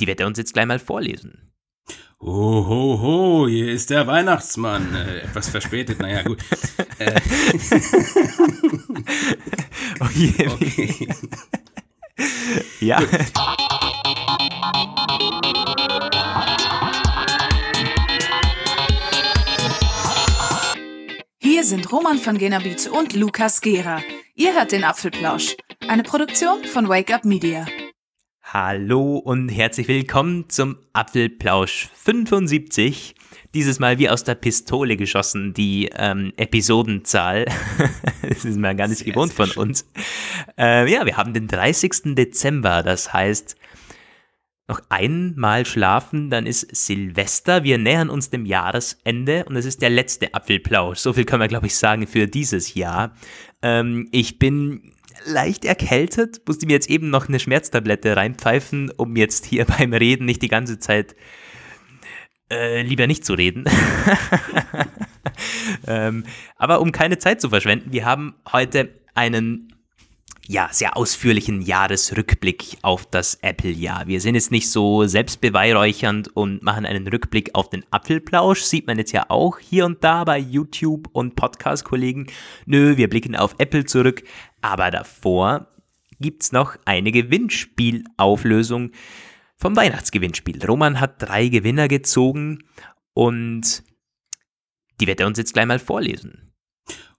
Die wird er uns jetzt gleich mal vorlesen. Ho, ho, ho, hier ist der Weihnachtsmann. Äh, etwas verspätet, naja, gut. Äh. oh je. Okay. ja. Gut. Hier sind Roman von Genabit und Lukas Gera. Ihr hört den Apfelplausch, eine Produktion von Wake Up Media. Hallo und herzlich willkommen zum Apfelplausch 75. Dieses Mal wie aus der Pistole geschossen, die ähm, Episodenzahl. das ist mal gar nicht sehr, gewohnt sehr von uns. Äh, ja, wir haben den 30. Dezember, das heißt, noch einmal schlafen, dann ist Silvester. Wir nähern uns dem Jahresende und es ist der letzte Apfelplausch. So viel können wir, glaube ich, sagen für dieses Jahr. Ähm, ich bin leicht erkältet, musste mir jetzt eben noch eine Schmerztablette reinpfeifen, um jetzt hier beim Reden nicht die ganze Zeit äh, lieber nicht zu reden. ähm, aber um keine Zeit zu verschwenden, wir haben heute einen ja, sehr ausführlichen Jahresrückblick auf das Apple-Jahr. Wir sind jetzt nicht so selbstbeweihräuchernd und machen einen Rückblick auf den Apfelplausch. Sieht man jetzt ja auch hier und da bei YouTube und Podcast-Kollegen. Nö, wir blicken auf Apple zurück. Aber davor gibt's noch eine Gewinnspielauflösung vom Weihnachtsgewinnspiel. Roman hat drei Gewinner gezogen und die wird er uns jetzt gleich mal vorlesen.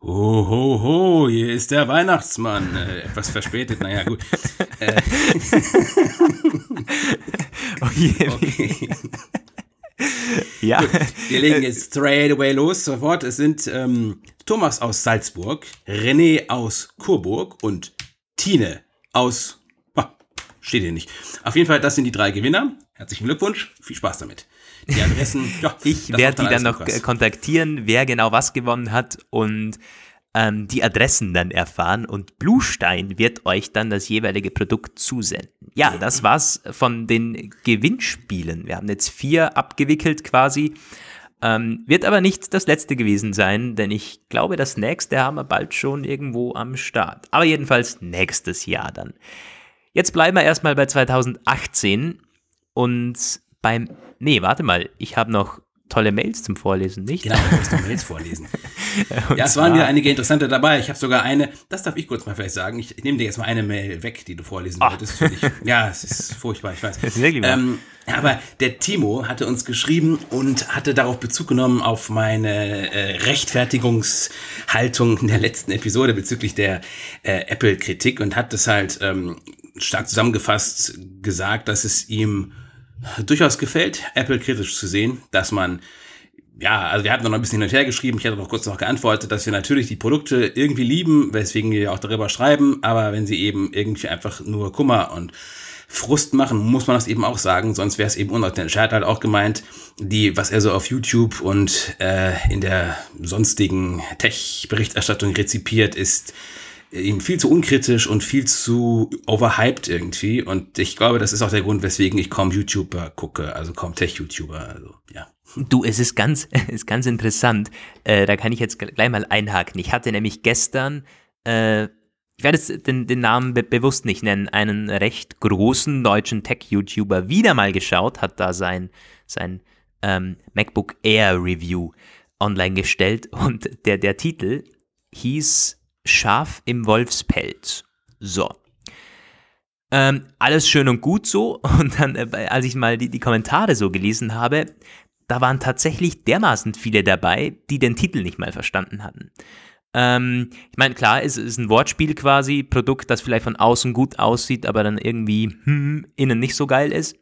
Ho, ho, ho, hier ist der Weihnachtsmann. Äh, etwas verspätet, naja, gut. Äh. oh je. Okay. ja. Gut, wir legen jetzt straight away los, sofort. Es sind ähm, Thomas aus Salzburg, René aus Kurburg und Tine aus. Ah, steht hier nicht. Auf jeden Fall, das sind die drei Gewinner. Herzlichen Glückwunsch, viel Spaß damit. Die Adressen, ja, ich werde die dann noch was. kontaktieren, wer genau was gewonnen hat und ähm, die Adressen dann erfahren und Bluestein wird euch dann das jeweilige Produkt zusenden. Ja, das war's von den Gewinnspielen. Wir haben jetzt vier abgewickelt quasi. Ähm, wird aber nicht das letzte gewesen sein, denn ich glaube, das nächste haben wir bald schon irgendwo am Start. Aber jedenfalls nächstes Jahr dann. Jetzt bleiben wir erstmal bei 2018 und beim. Nee, warte mal, ich habe noch tolle Mails zum Vorlesen, nicht? Genau, du musst noch Mails vorlesen. ja, es waren wieder einige interessante dabei. Ich habe sogar eine, das darf ich kurz mal vielleicht sagen. Ich, nehme dir jetzt mal eine Mail weg, die du vorlesen oh. wolltest. Ja, es ist furchtbar, ich weiß. Das ist wirklich ähm, aber der Timo hatte uns geschrieben und hatte darauf Bezug genommen auf meine äh, Rechtfertigungshaltung in der letzten Episode bezüglich der äh, Apple-Kritik und hat das halt ähm, stark zusammengefasst gesagt, dass es ihm durchaus gefällt, Apple kritisch zu sehen, dass man ja, also wir hatten noch ein bisschen hin und her geschrieben. Ich hatte noch kurz noch geantwortet, dass wir natürlich die Produkte irgendwie lieben, weswegen wir auch darüber schreiben. Aber wenn sie eben irgendwie einfach nur Kummer und Frust machen, muss man das eben auch sagen. Sonst wäre es eben unauthentisch. Er hat halt auch gemeint, die, was er so auf YouTube und äh, in der sonstigen Tech-Berichterstattung rezipiert, ist ihm viel zu unkritisch und viel zu overhyped irgendwie. Und ich glaube, das ist auch der Grund, weswegen ich kaum YouTuber gucke, also kaum Tech-YouTuber. Also, ja. Du, es ist ganz, ist ganz interessant. Äh, da kann ich jetzt gleich mal einhaken. Ich hatte nämlich gestern, äh, ich werde jetzt den, den Namen be bewusst nicht nennen, einen recht großen deutschen Tech-YouTuber wieder mal geschaut, hat da sein, sein ähm, MacBook Air Review online gestellt und der, der Titel hieß Schaf im Wolfspelz. So. Ähm, alles schön und gut so. Und dann, äh, als ich mal die, die Kommentare so gelesen habe, da waren tatsächlich dermaßen viele dabei, die den Titel nicht mal verstanden hatten. Ähm, ich meine, klar, es ist ein Wortspiel quasi, Produkt, das vielleicht von außen gut aussieht, aber dann irgendwie hm, innen nicht so geil ist.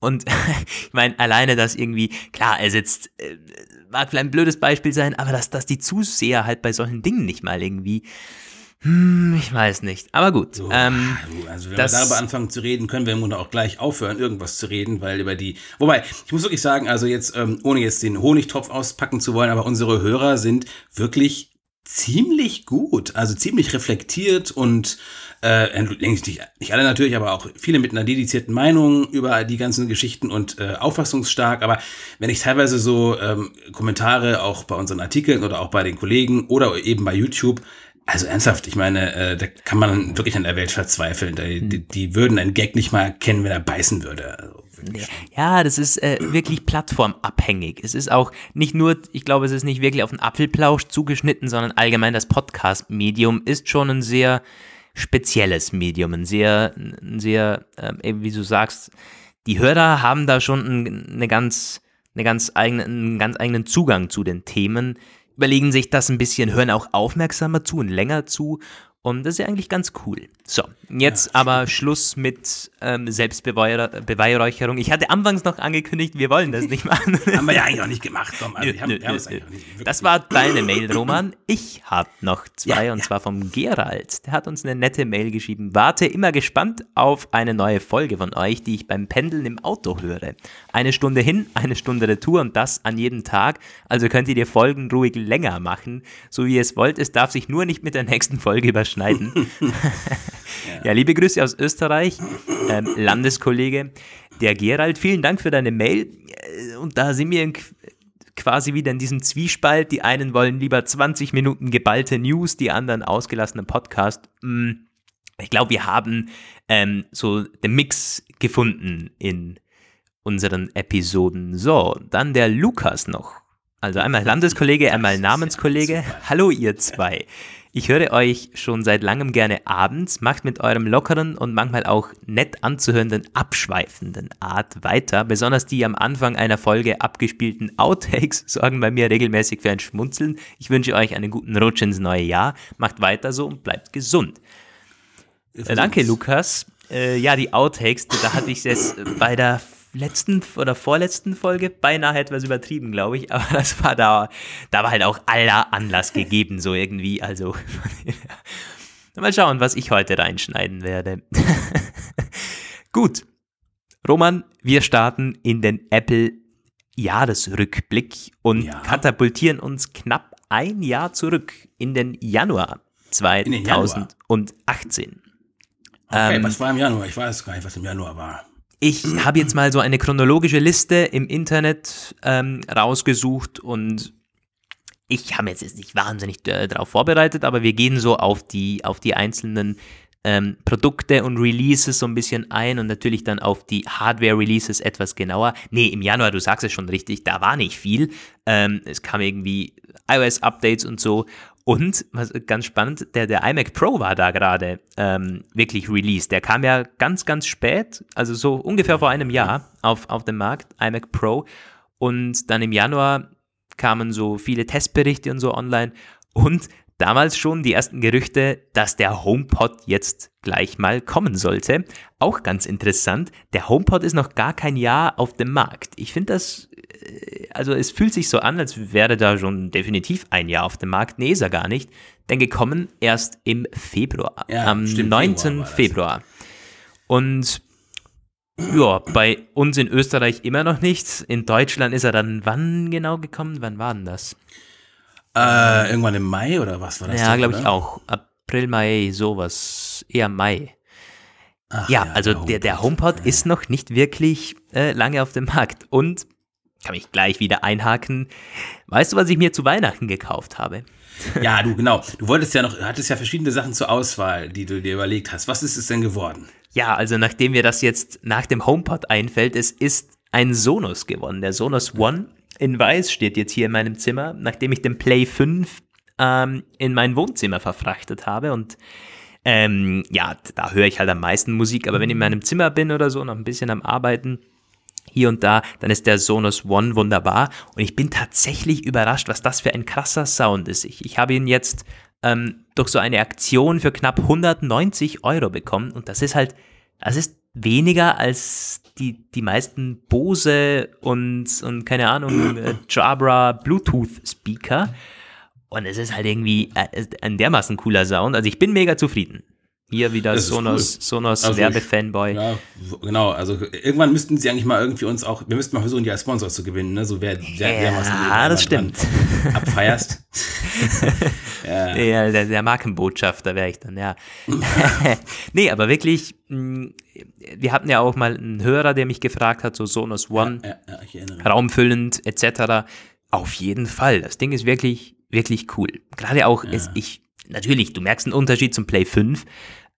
Und ich meine, alleine das irgendwie, klar, er sitzt, äh, mag vielleicht ein blödes Beispiel sein, aber dass, dass die Zuseher halt bei solchen Dingen nicht mal irgendwie, hm, ich weiß nicht. Aber gut. So, ähm, also wenn wir darüber anfangen zu reden, können wir im Grunde auch gleich aufhören, irgendwas zu reden, weil über die. Wobei, ich muss wirklich sagen, also jetzt, ähm, ohne jetzt den Honigtopf auspacken zu wollen, aber unsere Hörer sind wirklich ziemlich gut, also ziemlich reflektiert und äh, nicht, nicht alle natürlich, aber auch viele mit einer dedizierten Meinung über die ganzen Geschichten und äh, auffassungsstark. Aber wenn ich teilweise so ähm, Kommentare auch bei unseren Artikeln oder auch bei den Kollegen oder eben bei YouTube Also ernsthaft, ich meine, äh, da kann man wirklich an der Welt verzweifeln. Die, hm. die, die würden einen Gag nicht mal kennen, wenn er beißen würde. Also ja, das ist äh, wirklich plattformabhängig. Es ist auch nicht nur, ich glaube, es ist nicht wirklich auf den Apfelplausch zugeschnitten, sondern allgemein das Podcast-Medium ist schon ein sehr spezielles Medium, ein sehr, ein sehr, äh, wie du sagst, die Hörer haben da schon eine ganz, eine ganz eigene, einen ganz eigenen Zugang zu den Themen, überlegen sich das ein bisschen, hören auch aufmerksamer zu und länger zu und das ist ja eigentlich ganz cool. So, jetzt ja, aber Schluss mit ähm, Selbstbeweihräucherung. Ich hatte anfangs noch angekündigt, wir wollen das nicht machen. haben wir ja eigentlich auch nicht gemacht. Komm, also, nö, nö, nö, das war deine Mail, Roman. Ich habe noch zwei, ja, und ja. zwar vom Gerald. Der hat uns eine nette Mail geschrieben. Warte immer gespannt auf eine neue Folge von euch, die ich beim Pendeln im Auto höre. Eine Stunde hin, eine Stunde Retour und das an jedem Tag. Also könnt ihr die Folgen ruhig länger machen, so wie ihr es wollt. Es darf sich nur nicht mit der nächsten Folge überschneiden schneiden. ja. ja. liebe Grüße aus Österreich, ähm, Landeskollege. Der Gerald, vielen Dank für deine Mail. Äh, und da sind wir quasi wieder in diesem Zwiespalt. Die einen wollen lieber 20 Minuten geballte News, die anderen ausgelassenen Podcast. Hm, ich glaube, wir haben ähm, so den Mix gefunden in unseren Episoden. So, dann der Lukas noch. Also einmal Landeskollege, einmal Namenskollege. Hallo ihr zwei. Ich höre euch schon seit langem gerne abends, macht mit eurem lockeren und manchmal auch nett anzuhörenden, abschweifenden Art weiter. Besonders die am Anfang einer Folge abgespielten Outtakes sorgen bei mir regelmäßig für ein Schmunzeln. Ich wünsche euch einen guten Rutsch ins neue Jahr. Macht weiter so und bleibt gesund. Äh, danke, Lukas. Äh, ja, die Outtakes, da hatte ich es bei der letzten oder vorletzten Folge beinahe etwas übertrieben, glaube ich, aber das war da, da war halt auch aller Anlass gegeben, so irgendwie, also mal schauen, was ich heute reinschneiden werde. Gut, Roman, wir starten in den Apple Jahresrückblick und ja. katapultieren uns knapp ein Jahr zurück in den Januar 2018. Okay, ähm, was war im Januar? Ich weiß gar nicht, was im Januar war. Ich habe jetzt mal so eine chronologische Liste im Internet ähm, rausgesucht und ich habe jetzt nicht wahnsinnig äh, darauf vorbereitet, aber wir gehen so auf die, auf die einzelnen ähm, Produkte und Releases so ein bisschen ein und natürlich dann auf die Hardware-Releases etwas genauer. Nee, im Januar, du sagst es schon richtig, da war nicht viel. Ähm, es kam irgendwie iOS-Updates und so. Und, was ganz spannend, der, der iMac Pro war da gerade ähm, wirklich released. Der kam ja ganz, ganz spät, also so ungefähr vor einem Jahr auf, auf den Markt, iMac Pro. Und dann im Januar kamen so viele Testberichte und so online. Und damals schon die ersten Gerüchte, dass der HomePod jetzt gleich mal kommen sollte. Auch ganz interessant, der HomePod ist noch gar kein Jahr auf dem Markt. Ich finde das also es fühlt sich so an, als wäre da schon definitiv ein Jahr auf dem Markt. Nee, ist er gar nicht. Denn gekommen erst im Februar. Ja, am stimmt, 9. Februar, Februar. Und ja, bei uns in Österreich immer noch nichts. In Deutschland ist er dann wann genau gekommen? Wann war denn das? Äh, irgendwann im Mai oder was war das? Ja, glaube ich auch. April, Mai, sowas. Eher Mai. Ach, ja, ja, also der, der, der HomePod ja. ist noch nicht wirklich äh, lange auf dem Markt. Und kann mich gleich wieder einhaken. Weißt du, was ich mir zu Weihnachten gekauft habe? Ja, du, genau. Du wolltest ja noch, hattest ja verschiedene Sachen zur Auswahl, die du dir überlegt hast. Was ist es denn geworden? Ja, also nachdem mir das jetzt nach dem HomePod einfällt, es ist ein Sonos geworden. Der Sonos One in weiß steht jetzt hier in meinem Zimmer, nachdem ich den Play 5 ähm, in mein Wohnzimmer verfrachtet habe und ähm, ja, da höre ich halt am meisten Musik, aber wenn ich in meinem Zimmer bin oder so, noch ein bisschen am Arbeiten, hier und da, dann ist der Sonos One wunderbar. Und ich bin tatsächlich überrascht, was das für ein krasser Sound ist. Ich, ich habe ihn jetzt ähm, durch so eine Aktion für knapp 190 Euro bekommen. Und das ist halt, das ist weniger als die, die meisten Bose und, und keine Ahnung, äh, Jabra Bluetooth Speaker. Und es ist halt irgendwie äh, ein dermaßen cooler Sound. Also ich bin mega zufrieden. Hier wieder Sonos, cool. Sonos also Werbefanboy. Ja, genau. Also irgendwann müssten sie eigentlich mal irgendwie uns auch, wir müssten mal versuchen, die als Sponsor zu gewinnen, ne? So wer, wer, wer was Ja, das stimmt. Abfeierst. ja. ja, der, der Markenbotschafter wäre ich dann, ja. nee, aber wirklich, mm, wir hatten ja auch mal einen Hörer, der mich gefragt hat, so Sonos One, ja, ja, raumfüllend etc. Auf jeden Fall. Das Ding ist wirklich, wirklich cool. Gerade auch, es, ich natürlich, du merkst einen Unterschied zum Play 5,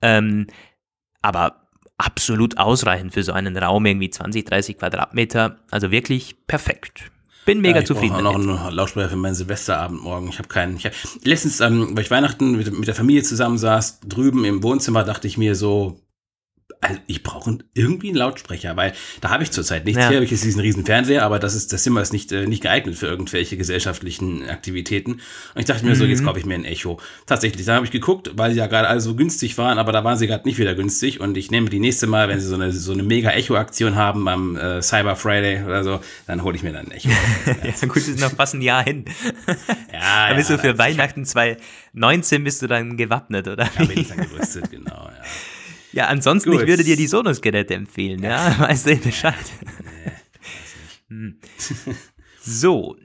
ähm, aber absolut ausreichend für so einen Raum, irgendwie 20, 30 Quadratmeter. Also wirklich perfekt. Bin mega ja, ich zufrieden. Ich noch einen Lautsprecher für meinen Silvesterabend morgen. Ich habe keinen. Ich hab, letztens, ähm, weil ich Weihnachten mit, mit der Familie zusammensaß, drüben im Wohnzimmer, dachte ich mir so, also ich brauche irgendwie einen Lautsprecher, weil da habe ich zurzeit nichts. Ja. Hier habe ich jetzt diesen riesen Fernseher, aber das ist das Zimmer ist nicht äh, nicht geeignet für irgendwelche gesellschaftlichen Aktivitäten. Und ich dachte mir mhm. so, jetzt mhm. kaufe ich mir ein Echo. Tatsächlich, da habe ich geguckt, weil sie ja gerade alle so günstig waren, aber da waren sie gerade nicht wieder günstig. Und ich nehme die nächste Mal, wenn sie so eine so eine mega Echo-Aktion haben am äh, Cyber Friday oder so, dann hole ich mir dann ein Echo. ja, gut, ist noch fast ein Jahr hin. ja, da bist ja, du für Weihnachten 2019 bist du dann gewappnet, oder? Ja, bin ich dann gerüstet, genau. Ja. Ja, ansonsten, Gut. ich würde dir die Sonos-Geräte empfehlen, ja, weißt du Bescheid. Hm. so,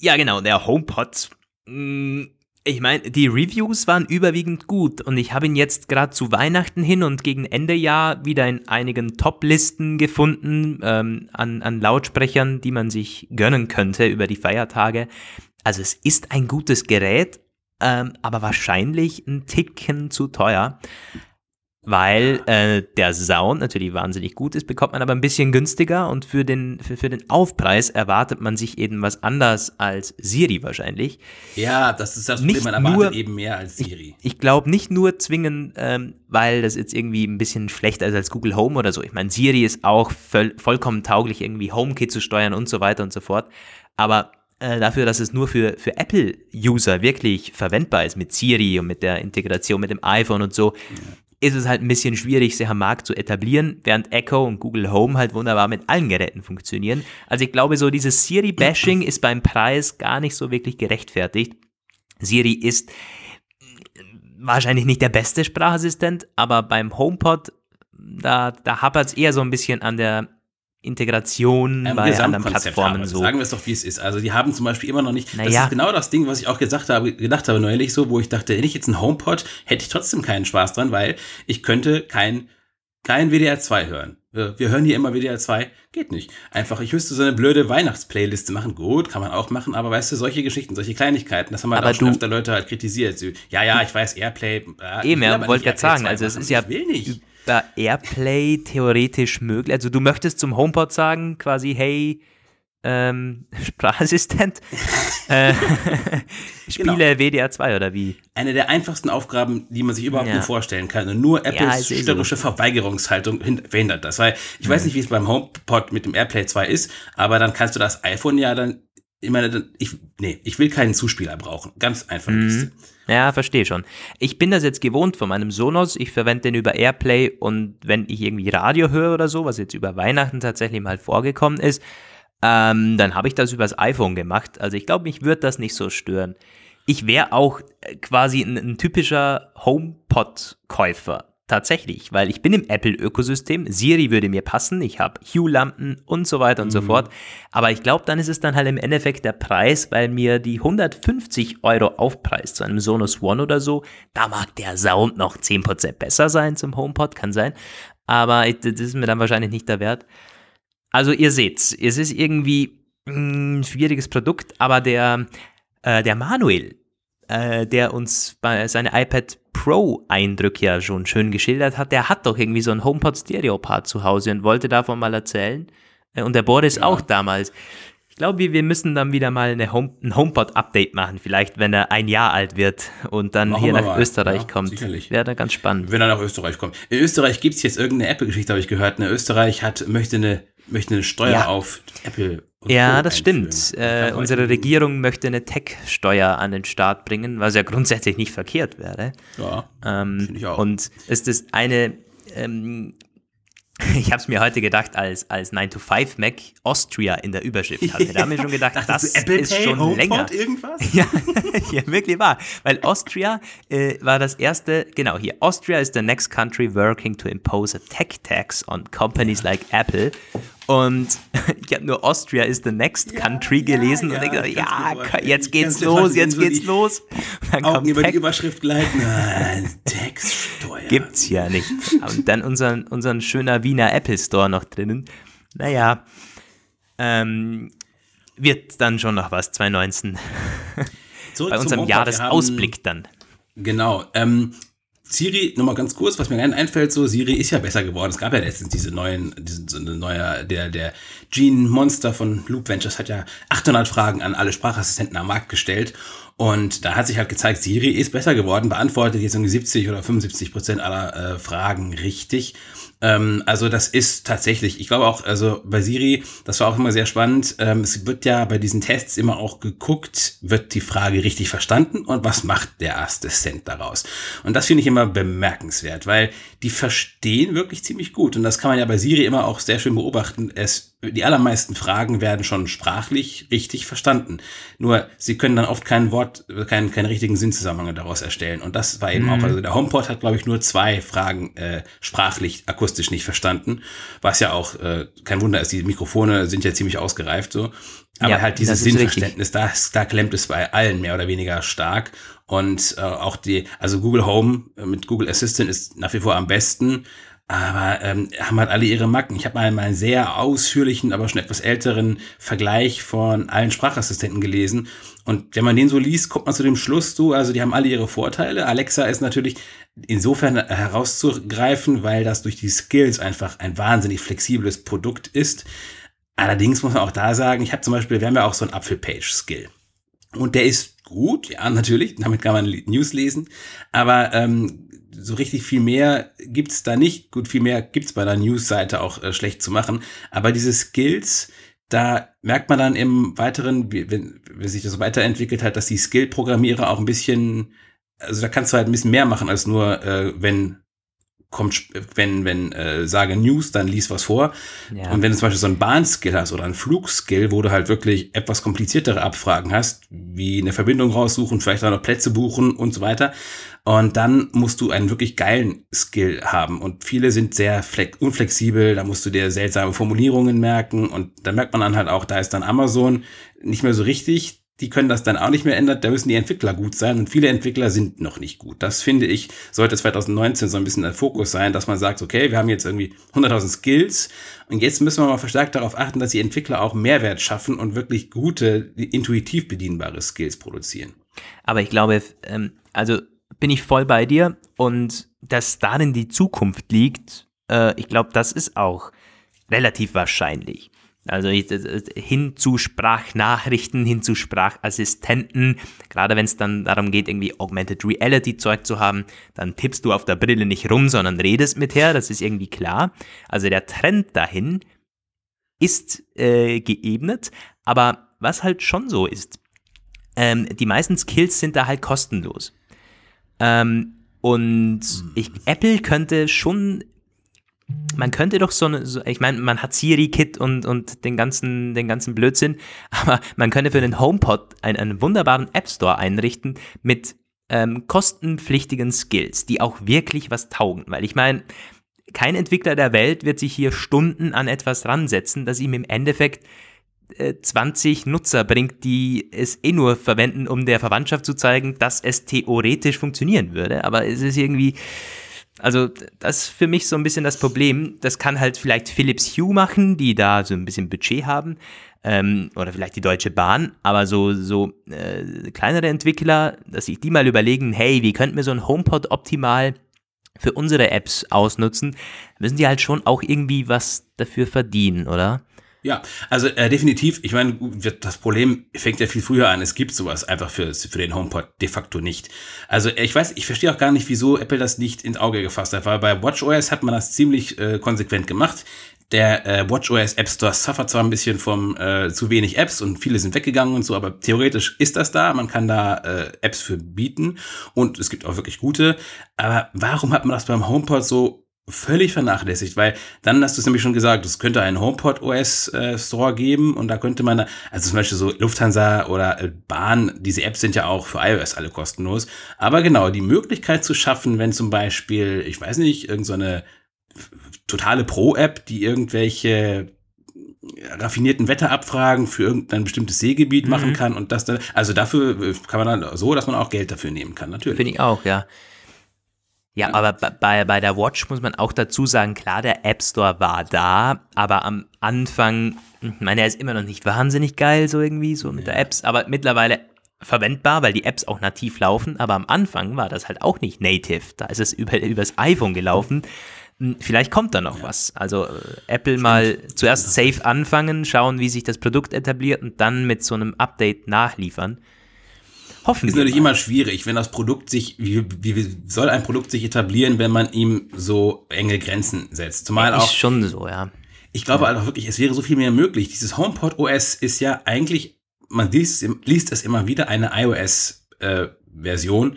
ja genau, der HomePod. Hm, ich meine, die Reviews waren überwiegend gut und ich habe ihn jetzt gerade zu Weihnachten hin und gegen Ende Jahr wieder in einigen Top-Listen gefunden ähm, an, an Lautsprechern, die man sich gönnen könnte über die Feiertage. Also es ist ein gutes Gerät, ähm, aber wahrscheinlich ein Ticken zu teuer weil äh, der Sound natürlich wahnsinnig gut ist, bekommt man aber ein bisschen günstiger und für den, für, für den Aufpreis erwartet man sich eben was anders als Siri wahrscheinlich. Ja, das ist das Problem, man erwartet nur, eben mehr als Siri. Ich, ich glaube nicht nur zwingend, ähm, weil das jetzt irgendwie ein bisschen schlechter ist als Google Home oder so. Ich meine, Siri ist auch voll, vollkommen tauglich, irgendwie HomeKit zu steuern und so weiter und so fort. Aber äh, dafür, dass es nur für, für Apple-User wirklich verwendbar ist mit Siri und mit der Integration mit dem iPhone und so, ist es halt ein bisschen schwierig, sich am Markt zu etablieren, während Echo und Google Home halt wunderbar mit allen Geräten funktionieren. Also ich glaube, so dieses Siri-Bashing ist beim Preis gar nicht so wirklich gerechtfertigt. Siri ist wahrscheinlich nicht der beste Sprachassistent, aber beim HomePod, da, da hapert es eher so ein bisschen an der Integration ähm, bei anderen Plattformen so. Sagen wir es doch, wie es ist. Also die haben zum Beispiel immer noch nicht. Naja. Das ist genau das Ding, was ich auch gesagt habe, gedacht habe neulich so, wo ich dachte, hätte ich jetzt einen HomePod, hätte ich trotzdem keinen Spaß dran, weil ich könnte kein kein WDR 2 hören. Wir, hören hier immer WDR 2, geht nicht. Einfach, ich müsste so eine blöde Weihnachtsplayliste machen. Gut, kann man auch machen, aber weißt du, solche Geschichten, solche Kleinigkeiten, das haben halt aber auch schon öfter Leute halt kritisiert. Ja, ja, ich weiß, Airplay. Äh, Eben, ja, wollte gerade sagen, also es ist ja. Ich will nicht über Airplay theoretisch möglich? Also du möchtest zum HomePod sagen, quasi, hey, ähm, Sprachassistent, äh, spiele genau. WDR 2 oder wie? Eine der einfachsten Aufgaben, die man sich überhaupt ja. nur vorstellen kann. Und nur Apples ja, störrische so. Verweigerungshaltung verhindert das. Weil ich mhm. weiß nicht, wie es beim HomePod mit dem Airplay 2 ist, aber dann kannst du das iPhone ja dann, ich meine, ich, nee, ich will keinen Zuspieler brauchen. Ganz einfach. Mhm. Ja, verstehe schon. Ich bin das jetzt gewohnt von meinem Sonos. Ich verwende den über Airplay und wenn ich irgendwie Radio höre oder so, was jetzt über Weihnachten tatsächlich mal vorgekommen ist, ähm, dann habe ich das übers iPhone gemacht. Also ich glaube, mich würde das nicht so stören. Ich wäre auch äh, quasi ein, ein typischer HomePod-Käufer. Tatsächlich, weil ich bin im Apple-Ökosystem, Siri würde mir passen, ich habe Hue-Lampen und so weiter und mhm. so fort. Aber ich glaube, dann ist es dann halt im Endeffekt der Preis, weil mir die 150 Euro Aufpreis zu einem Sonos One oder so, da mag der Sound noch 10% besser sein zum HomePod, kann sein. Aber das ist mir dann wahrscheinlich nicht der Wert. Also ihr seht's, es ist irgendwie ein schwieriges Produkt, aber der, äh, der Manuel, äh, der uns bei seine iPad Pro-Eindrücke ja schon schön geschildert hat, der hat doch irgendwie so ein HomePod Stereo-Part zu Hause und wollte davon mal erzählen. Äh, und der Boris ja. auch damals. Ich glaube, wir müssen dann wieder mal eine Home, ein HomePod-Update machen, vielleicht wenn er ein Jahr alt wird und dann machen hier nach mal. Österreich ja, kommt. Sicherlich. Wäre da ganz spannend. Wenn er nach Österreich kommt. In Österreich gibt es jetzt irgendeine Apple-Geschichte, habe ich gehört. In Österreich hat, möchte eine möchte eine Steuer ja. auf Apple. Ja, das stimmt. Äh, unsere Regierung möchte eine Tech-Steuer an den Start bringen, was ja grundsätzlich nicht verkehrt wäre. Ja, ähm, ich auch. Und es ist eine ähm, ich habe es mir heute gedacht, als, als 9-to-5-Mac Austria in der Überschrift hatte. Da haben wir schon gedacht, das ist schon HomePod länger. irgendwas? ja, ja, wirklich wahr. Weil Austria äh, war das erste, genau hier, Austria is the next country working to impose a tech tax on companies like Apple. Und ich habe nur Austria is the next country ja, gelesen ja, und ja, gedacht, ja, jetzt geht's los, jetzt so geht's los. Dann Augen über Tech. die Überschrift gleiten. Nein, Textsteuer. Gibt's ja nicht. Und dann unseren, unseren schöner Wiener Apple Store noch drinnen. Naja, ähm, wird dann schon noch was, 2019. Zurück Bei unserem Jahresausblick dann. Genau. Ähm, Siri, nochmal ganz kurz, was mir gerne einfällt, so, Siri ist ja besser geworden. Es gab ja letztens diese neuen, diese, so eine neue, der, der Gene Monster von Loop Ventures hat ja 800 Fragen an alle Sprachassistenten am Markt gestellt. Und da hat sich halt gezeigt, Siri ist besser geworden, beantwortet jetzt irgendwie 70 oder 75 Prozent aller äh, Fragen richtig. Ähm, also das ist tatsächlich, ich glaube auch, also bei Siri, das war auch immer sehr spannend. Ähm, es wird ja bei diesen Tests immer auch geguckt, wird die Frage richtig verstanden und was macht der Assistent daraus? Und das finde ich immer bemerkenswert, weil die verstehen wirklich ziemlich gut. Und das kann man ja bei Siri immer auch sehr schön beobachten. Es, die allermeisten Fragen werden schon sprachlich richtig verstanden. Nur sie können dann oft kein Wort, keinen, keinen richtigen Sinnzusammenhang daraus erstellen. Und das war eben mhm. auch, also der HomePod hat, glaube ich, nur zwei Fragen äh, sprachlich, akustisch nicht verstanden. Was ja auch äh, kein Wunder ist, die Mikrofone sind ja ziemlich ausgereift so. Aber ja, halt dieses Sinnverständnis, da, da klemmt es bei allen mehr oder weniger stark. Und äh, auch die, also Google Home äh, mit Google Assistant ist nach wie vor am besten, aber ähm, haben halt alle ihre Macken. Ich habe mal einen sehr ausführlichen, aber schon etwas älteren Vergleich von allen Sprachassistenten gelesen. Und wenn man den so liest, kommt man zu dem Schluss, du, also die haben alle ihre Vorteile. Alexa ist natürlich insofern herauszugreifen, weil das durch die Skills einfach ein wahnsinnig flexibles Produkt ist. Allerdings muss man auch da sagen, ich habe zum Beispiel, wir haben ja auch so einen Apfelpage-Skill. Und der ist gut, ja, natürlich, damit kann man News lesen, aber ähm, so richtig viel mehr gibt's da nicht. Gut, viel mehr gibt's bei der News-Seite auch äh, schlecht zu machen, aber diese Skills, da merkt man dann im Weiteren, wie, wenn, wenn sich das weiterentwickelt hat, dass die Skill-Programmierer auch ein bisschen, also da kannst du halt ein bisschen mehr machen als nur, äh, wenn kommt, wenn, wenn äh, sage News, dann lies was vor. Ja. Und wenn du zum Beispiel so ein Bahnskill hast oder ein Flugskill, wo du halt wirklich etwas kompliziertere Abfragen hast, wie eine Verbindung raussuchen, vielleicht auch noch Plätze buchen und so weiter. Und dann musst du einen wirklich geilen Skill haben. Und viele sind sehr unflexibel, da musst du dir seltsame Formulierungen merken. Und da merkt man dann halt auch, da ist dann Amazon nicht mehr so richtig die können das dann auch nicht mehr ändern. Da müssen die Entwickler gut sein und viele Entwickler sind noch nicht gut. Das finde ich, sollte 2019 so ein bisschen der Fokus sein, dass man sagt, okay, wir haben jetzt irgendwie 100.000 Skills und jetzt müssen wir mal verstärkt darauf achten, dass die Entwickler auch Mehrwert schaffen und wirklich gute, intuitiv bedienbare Skills produzieren. Aber ich glaube, ähm, also bin ich voll bei dir und dass darin die Zukunft liegt, äh, ich glaube, das ist auch relativ wahrscheinlich. Also hin zu Sprachnachrichten, hin zu Sprachassistenten. Gerade wenn es dann darum geht, irgendwie Augmented Reality Zeug zu haben, dann tippst du auf der Brille nicht rum, sondern redest mit her. Das ist irgendwie klar. Also der Trend dahin ist äh, geebnet. Aber was halt schon so ist, ähm, die meisten Skills sind da halt kostenlos. Ähm, und ich, Apple könnte schon man könnte doch so eine, so, ich meine, man hat Siri-Kit und, und den ganzen, den ganzen Blödsinn, aber man könnte für den HomePod einen, einen wunderbaren App Store einrichten mit ähm, kostenpflichtigen Skills, die auch wirklich was taugen. Weil ich meine, kein Entwickler der Welt wird sich hier Stunden an etwas ransetzen, das ihm im Endeffekt 20 Nutzer bringt, die es eh nur verwenden, um der Verwandtschaft zu zeigen, dass es theoretisch funktionieren würde. Aber es ist irgendwie, also das ist für mich so ein bisschen das Problem. Das kann halt vielleicht Philips Hue machen, die da so ein bisschen Budget haben. Ähm, oder vielleicht die Deutsche Bahn, aber so, so äh, kleinere Entwickler, dass sich die mal überlegen, hey, wie könnten wir so ein HomePod optimal für unsere Apps ausnutzen, müssen die halt schon auch irgendwie was dafür verdienen, oder? Ja, also äh, definitiv. Ich meine, das Problem fängt ja viel früher an. Es gibt sowas einfach für, für den HomePod de facto nicht. Also ich weiß, ich verstehe auch gar nicht, wieso Apple das nicht ins Auge gefasst hat, weil bei WatchOS hat man das ziemlich äh, konsequent gemacht. Der äh, WatchOS App Store suffert zwar ein bisschen vom äh, zu wenig Apps und viele sind weggegangen und so, aber theoretisch ist das da. Man kann da äh, Apps für bieten und es gibt auch wirklich gute. Aber warum hat man das beim HomePod so völlig vernachlässigt, weil dann hast du es nämlich schon gesagt, es könnte einen HomePod OS äh, Store geben und da könnte man, also zum Beispiel so Lufthansa oder äh, Bahn, diese Apps sind ja auch für iOS alle kostenlos, aber genau, die Möglichkeit zu schaffen, wenn zum Beispiel, ich weiß nicht, irgendeine so totale Pro-App, die irgendwelche raffinierten Wetterabfragen für irgendein bestimmtes Seegebiet mhm. machen kann und das dann, also dafür äh, kann man dann so, dass man auch Geld dafür nehmen kann, natürlich. Finde ich auch, ja. Ja, aber bei, bei der Watch muss man auch dazu sagen, klar, der App Store war da, aber am Anfang, ich meine, er ist immer noch nicht wahnsinnig geil, so irgendwie, so mit ja. der Apps, aber mittlerweile verwendbar, weil die Apps auch nativ laufen, aber am Anfang war das halt auch nicht native. Da ist es über, übers iPhone gelaufen. Hm, vielleicht kommt da noch ja. was. Also äh, Apple Stimmt. mal zuerst safe anfangen, schauen, wie sich das Produkt etabliert und dann mit so einem Update nachliefern. Hoffen ist natürlich immer schwierig, wenn das Produkt sich, wie, wie soll ein Produkt sich etablieren, wenn man ihm so enge Grenzen setzt? Zumal auch. Ist schon so, ja. Ich glaube halt auch wirklich, es wäre so viel mehr möglich. Dieses HomePod OS ist ja eigentlich, man liest, liest es immer wieder, eine iOS-Version. Äh,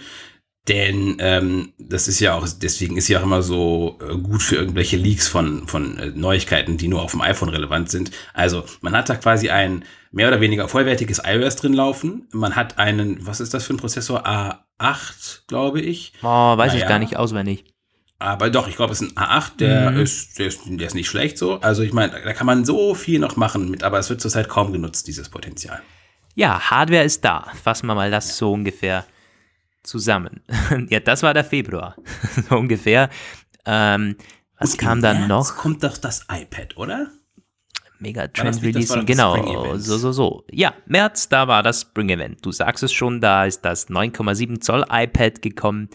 denn ähm, das ist ja auch, deswegen ist ja auch immer so äh, gut für irgendwelche Leaks von, von äh, Neuigkeiten, die nur auf dem iPhone relevant sind. Also man hat da quasi ein mehr oder weniger vollwertiges iOS drin laufen. Man hat einen, was ist das für ein Prozessor? A8, glaube ich. Oh, weiß naja. ich gar nicht auswendig. Aber doch, ich glaube, es ist ein A8, der, mhm. ist, der, ist, der ist nicht schlecht so. Also ich meine, da kann man so viel noch machen mit, aber es wird zurzeit kaum genutzt, dieses Potenzial. Ja, Hardware ist da. Fassen wir mal das ja. so ungefähr zusammen. ja, das war der Februar, so ungefähr. Ähm, was Und kam dann noch? kommt doch das iPad, oder? Mega Trend Release, genau, so, so, so. Ja, März, da war das Spring Event. Du sagst es schon, da ist das 9,7 Zoll iPad gekommen.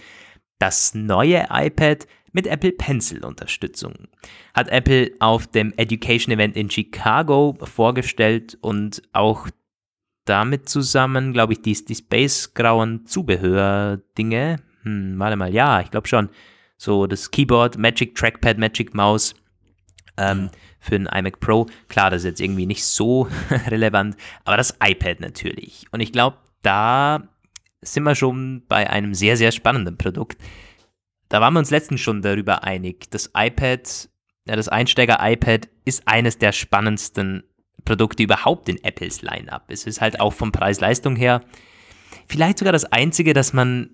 Das neue iPad mit Apple Pencil Unterstützung hat Apple auf dem Education Event in Chicago vorgestellt und auch damit zusammen, glaube ich, die, die Space-grauen Zubehör-Dinge. Hm, warte mal, ja, ich glaube schon. So das Keyboard, Magic Trackpad, Magic Mouse ähm, für ein iMac Pro. Klar, das ist jetzt irgendwie nicht so relevant, aber das iPad natürlich. Und ich glaube, da sind wir schon bei einem sehr, sehr spannenden Produkt. Da waren wir uns letztens schon darüber einig. Das iPad, ja, das Einsteiger-iPad ist eines der spannendsten Produkte überhaupt in Apples Line-up. Es ist halt auch vom Preis-Leistung her vielleicht sogar das einzige, das man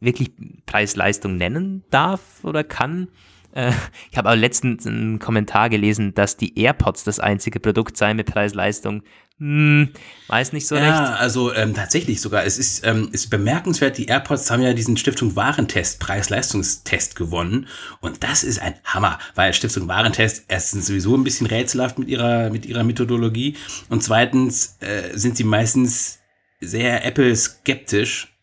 wirklich Preis-Leistung nennen darf oder kann. Äh, ich habe aber letztens einen Kommentar gelesen, dass die AirPods das einzige Produkt seien mit Preis-Leistung. Hm, weiß nicht so ja, recht. Ja, also ähm, tatsächlich sogar. Es ist, ähm, ist bemerkenswert, die AirPods haben ja diesen Stiftung Warentest, Preis-Leistungstest gewonnen. Und das ist ein Hammer, weil Stiftung Warentest erstens sowieso ein bisschen rätselhaft mit ihrer, mit ihrer Methodologie und zweitens äh, sind sie meistens sehr Apple-skeptisch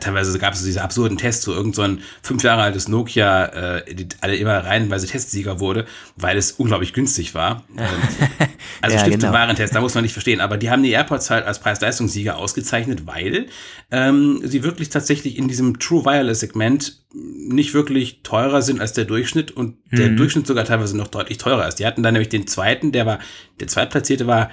teilweise gab es diese absurden Tests, so irgend so fünf Jahre altes Nokia, äh, die alle immer reihenweise Testsieger wurde, weil es unglaublich günstig war. Also ja, Stiftung genau. Warentest, da muss man nicht verstehen. Aber die haben die AirPods halt als Preis-Leistungssieger ausgezeichnet, weil ähm, sie wirklich tatsächlich in diesem True Wireless-Segment nicht wirklich teurer sind als der Durchschnitt und mhm. der Durchschnitt sogar teilweise noch deutlich teurer ist. Die hatten dann nämlich den zweiten, der war, der zweitplatzierte war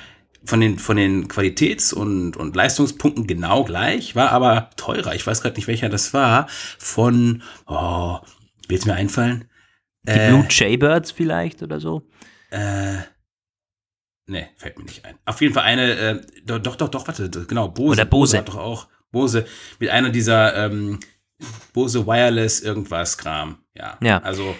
von den, von den Qualitäts- und, und Leistungspunkten genau gleich, war aber teurer. Ich weiß gerade nicht, welcher das war. Von, oh, wird mir einfallen? Die äh, Blue Jaybirds vielleicht oder so? Äh, ne, fällt mir nicht ein. Auf jeden Fall eine, äh, doch, doch, doch, warte, genau, Bose. Oder Bose. Bose hat doch auch, Bose, mit einer dieser, ähm, Bose Wireless irgendwas Kram. Ja, ja. also.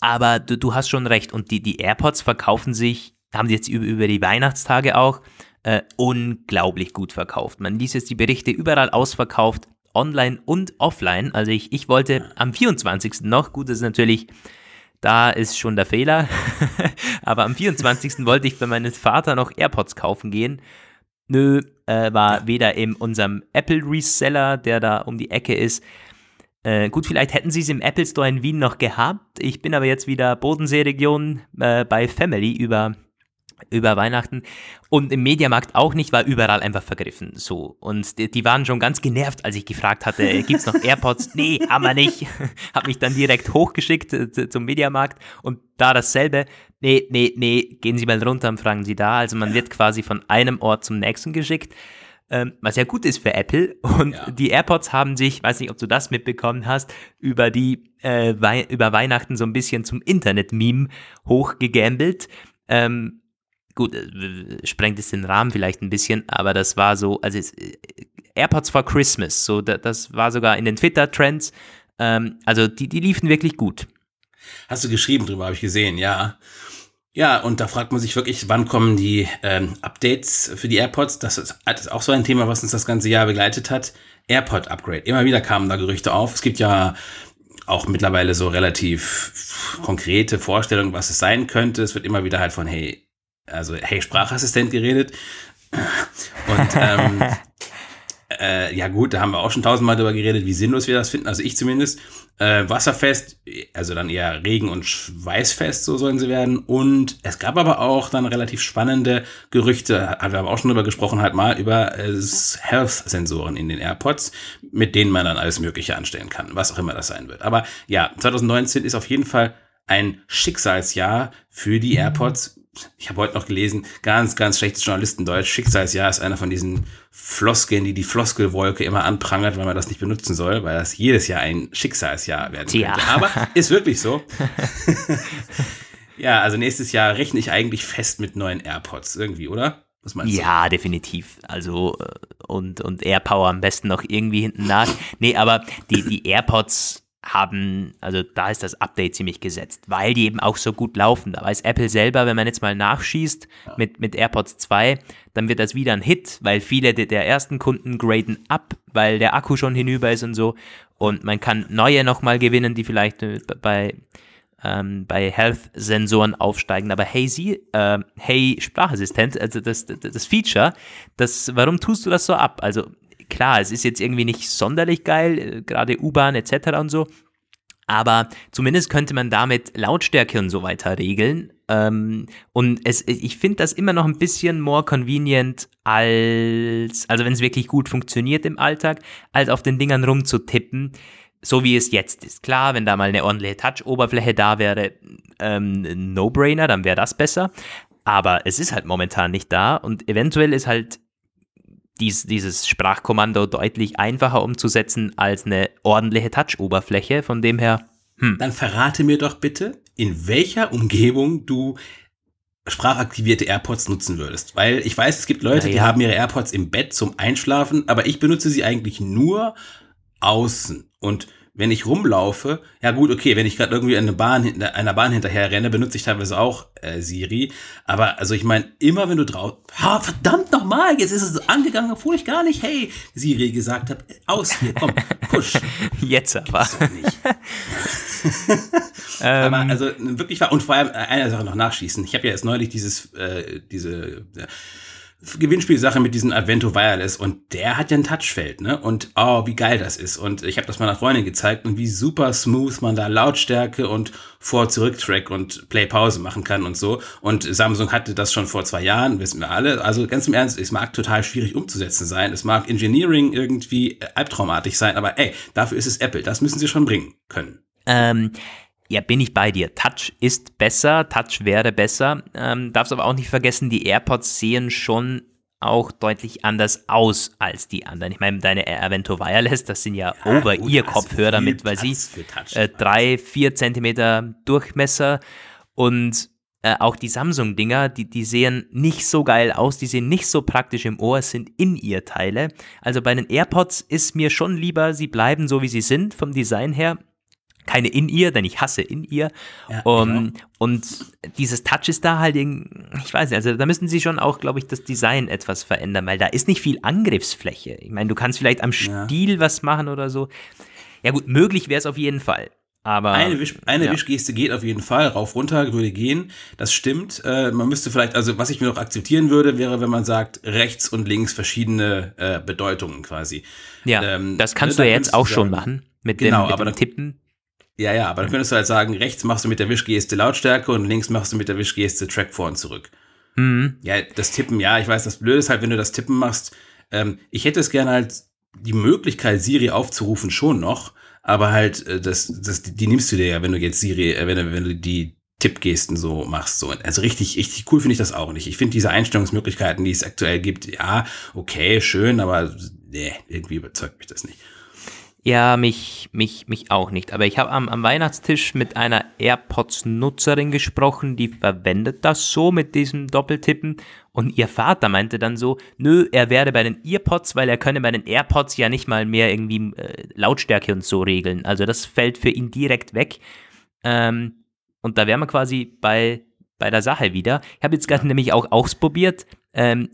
Aber du, du hast schon recht. Und die, die AirPods verkaufen sich haben die jetzt über, die Weihnachtstage auch äh, unglaublich gut verkauft. Man liest jetzt die Berichte überall ausverkauft, online und offline. Also ich, ich wollte am 24. noch, gut, das ist natürlich, da ist schon der Fehler, aber am 24. wollte ich für meinen Vater noch AirPods kaufen gehen. Nö, äh, war weder in unserem Apple Reseller, der da um die Ecke ist, äh, gut, vielleicht hätten sie es im Apple Store in Wien noch gehabt. Ich bin aber jetzt wieder Bodenseeregion äh, bei Family über über Weihnachten und im Mediamarkt auch nicht, war überall einfach vergriffen. So. Und die, die waren schon ganz genervt, als ich gefragt hatte, äh, gibt es noch AirPods? nee, haben wir nicht. Hab mich dann direkt hochgeschickt äh, zum Mediamarkt und da dasselbe. Nee, nee, nee, gehen Sie mal runter und fragen Sie da. Also man wird quasi von einem Ort zum nächsten geschickt. Ähm, was ja gut ist für Apple. Und ja. die AirPods haben sich, weiß nicht, ob du das mitbekommen hast, über die äh, Wei über Weihnachten so ein bisschen zum Internet-Meme hochgegambelt. Ähm, gut, äh, sprengt es den Rahmen vielleicht ein bisschen, aber das war so, also es, äh, AirPods for Christmas, so das war sogar in den Twitter-Trends, ähm, also die, die liefen wirklich gut. Hast du geschrieben drüber, habe ich gesehen, ja. Ja, und da fragt man sich wirklich, wann kommen die ähm, Updates für die AirPods? Das ist, das ist auch so ein Thema, was uns das ganze Jahr begleitet hat. AirPod-Upgrade. Immer wieder kamen da Gerüchte auf. Es gibt ja auch mittlerweile so relativ konkrete Vorstellungen, was es sein könnte. Es wird immer wieder halt von, hey, also hey Sprachassistent geredet. Und ähm, Äh, ja gut, da haben wir auch schon tausendmal drüber geredet, wie sinnlos wir das finden. Also ich zumindest. Äh, wasserfest, also dann eher Regen- und Schweißfest, so sollen sie werden. Und es gab aber auch dann relativ spannende Gerüchte, haben wir aber auch schon drüber gesprochen, halt mal über äh, Health-Sensoren in den AirPods, mit denen man dann alles Mögliche anstellen kann, was auch immer das sein wird. Aber ja, 2019 ist auf jeden Fall ein Schicksalsjahr für die AirPods ich habe heute noch gelesen, ganz, ganz schlechtes Journalistendeutsch. Schicksalsjahr ist einer von diesen Floskeln, die die Floskelwolke immer anprangert, weil man das nicht benutzen soll, weil das jedes Jahr ein Schicksalsjahr werden könnte. Ja. Aber ist wirklich so. ja, also nächstes Jahr rechne ich eigentlich fest mit neuen AirPods irgendwie, oder? Was meinst du? Ja, definitiv. Also äh, und, und AirPower am besten noch irgendwie hinten nach. Nee, aber die, die AirPods haben, also da ist das Update ziemlich gesetzt, weil die eben auch so gut laufen. Da weiß Apple selber, wenn man jetzt mal nachschießt mit, mit AirPods 2, dann wird das wieder ein Hit, weil viele der, ersten Kunden graden ab, weil der Akku schon hinüber ist und so. Und man kann neue nochmal gewinnen, die vielleicht äh, bei, ähm, bei Health-Sensoren aufsteigen. Aber hey, sie, äh, hey Sprachassistent, also das, das, das Feature, das, warum tust du das so ab? Also Klar, es ist jetzt irgendwie nicht sonderlich geil, äh, gerade U-Bahn etc. und so. Aber zumindest könnte man damit Lautstärke und so weiter regeln. Ähm, und es, ich finde das immer noch ein bisschen more convenient als, also wenn es wirklich gut funktioniert im Alltag, als auf den Dingern rumzutippen, so wie es jetzt ist. Klar, wenn da mal eine ordentliche Touch-Oberfläche da wäre, ähm, No-Brainer, dann wäre das besser. Aber es ist halt momentan nicht da und eventuell ist halt dies, dieses Sprachkommando deutlich einfacher umzusetzen als eine ordentliche Touch-Oberfläche. Von dem her. Hm. Dann verrate mir doch bitte, in welcher Umgebung du sprachaktivierte AirPods nutzen würdest. Weil ich weiß, es gibt Leute, ja, die haben ihre AirPods im Bett zum Einschlafen, aber ich benutze sie eigentlich nur außen. Und wenn ich rumlaufe, ja gut, okay, wenn ich gerade irgendwie eine Bahn, einer Bahn hinterher renne, benutze ich teilweise auch äh, Siri. Aber also ich meine, immer wenn du drauf, ha, verdammt nochmal, jetzt ist es angegangen, obwohl ich gar nicht, hey, Siri gesagt habe, aus hier, komm, push. Jetzt aber. So aber ähm. also wirklich war, und vor allem eine Sache noch nachschießen. Ich habe ja jetzt neulich dieses, äh, diese, äh, Gewinnspielsache mit diesem Avento Wireless und der hat ja ein Touchfeld, ne? Und oh, wie geil das ist. Und ich habe das meiner Freundin gezeigt und wie super smooth man da Lautstärke und Vor-Zurück-Track und Play-Pause machen kann und so. Und Samsung hatte das schon vor zwei Jahren, wissen wir alle. Also ganz im Ernst, es mag total schwierig umzusetzen sein. Es mag Engineering irgendwie albtraumartig sein, aber ey, dafür ist es Apple. Das müssen sie schon bringen können. Ähm, ja, bin ich bei dir. Touch ist besser, Touch wäre besser. Ähm, darfst aber auch nicht vergessen, die AirPods sehen schon auch deutlich anders aus als die anderen. Ich meine, deine Avento Wireless, das sind ja, ja Over-Ear-Kopfhörer damit, weil sie äh, drei, vier Zentimeter Durchmesser und äh, auch die Samsung-Dinger, die, die sehen nicht so geil aus, die sehen nicht so praktisch im Ohr, sind In-Ear-Teile. Also bei den AirPods ist mir schon lieber, sie bleiben so, wie sie sind vom Design her keine in ihr, denn ich hasse in ihr. Ja, um, genau. Und dieses Touch ist da halt, ich weiß nicht, also da müssen sie schon auch, glaube ich, das Design etwas verändern, weil da ist nicht viel Angriffsfläche. Ich meine, du kannst vielleicht am Stil ja. was machen oder so. Ja gut, möglich wäre es auf jeden Fall. Aber, eine, Wisch, eine ja. Wischgeste geht auf jeden Fall, rauf, runter würde gehen. Das stimmt. Äh, man müsste vielleicht, also was ich mir noch akzeptieren würde, wäre, wenn man sagt, rechts und links verschiedene äh, Bedeutungen quasi. Ja, ähm, das kannst ne, du ja jetzt auch sagen, schon machen mit genau, dem, mit aber dem Tippen. Ja, ja, aber dann könntest du halt sagen, rechts machst du mit der Wischgeste Lautstärke und links machst du mit der Wischgeste Track vor und zurück. Mhm. Ja, das Tippen, ja, ich weiß, das Blöde ist halt, wenn du das Tippen machst. Ähm, ich hätte es gerne halt die Möglichkeit, Siri aufzurufen, schon noch, aber halt, äh, das, das, die nimmst du dir ja, wenn du jetzt Siri, äh, wenn, du, wenn du die Tippgesten so machst. So. Also richtig, richtig cool finde ich das auch nicht. Ich finde diese Einstellungsmöglichkeiten, die es aktuell gibt, ja, okay, schön, aber nee, irgendwie überzeugt mich das nicht. Ja, mich, mich, mich auch nicht. Aber ich habe am, am Weihnachtstisch mit einer AirPods-Nutzerin gesprochen, die verwendet das so mit diesem Doppeltippen. Und ihr Vater meinte dann so, nö, er werde bei den EarPods, weil er könne bei den AirPods ja nicht mal mehr irgendwie äh, Lautstärke und so regeln. Also das fällt für ihn direkt weg. Ähm, und da wären wir quasi bei, bei der Sache wieder. Ich habe jetzt gerade nämlich auch ausprobiert. Ähm,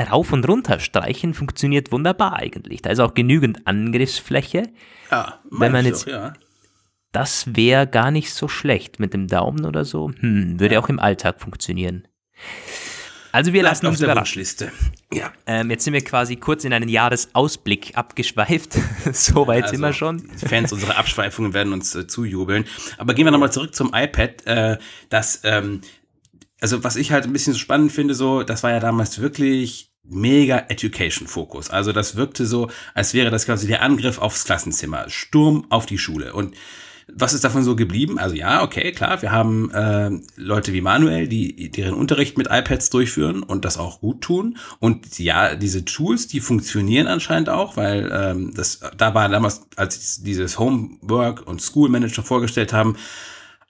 rauf und runter streichen funktioniert wunderbar eigentlich. Da ist auch genügend Angriffsfläche. Ja, wenn man jetzt. Doch, ja. Das wäre gar nicht so schlecht mit dem Daumen oder so. Hm, würde ja. auch im Alltag funktionieren. Also wir lassen uns überraschen. Liste. Ja. Ähm, jetzt sind wir quasi kurz in einen Jahresausblick abgeschweift. so weit also, sind wir schon. Die Fans unserer Abschweifungen werden uns äh, zujubeln. Aber gehen wir nochmal zurück zum iPad. Äh, das, ähm, also was ich halt ein bisschen so spannend finde, so, das war ja damals wirklich mega Education-Fokus. Also das wirkte so, als wäre das quasi der Angriff aufs Klassenzimmer, Sturm auf die Schule. Und was ist davon so geblieben? Also ja, okay, klar, wir haben äh, Leute wie Manuel, die deren Unterricht mit iPads durchführen und das auch gut tun. Und ja, diese Tools, die funktionieren anscheinend auch, weil ähm, das da war damals, als dieses Homework und School Manager vorgestellt haben,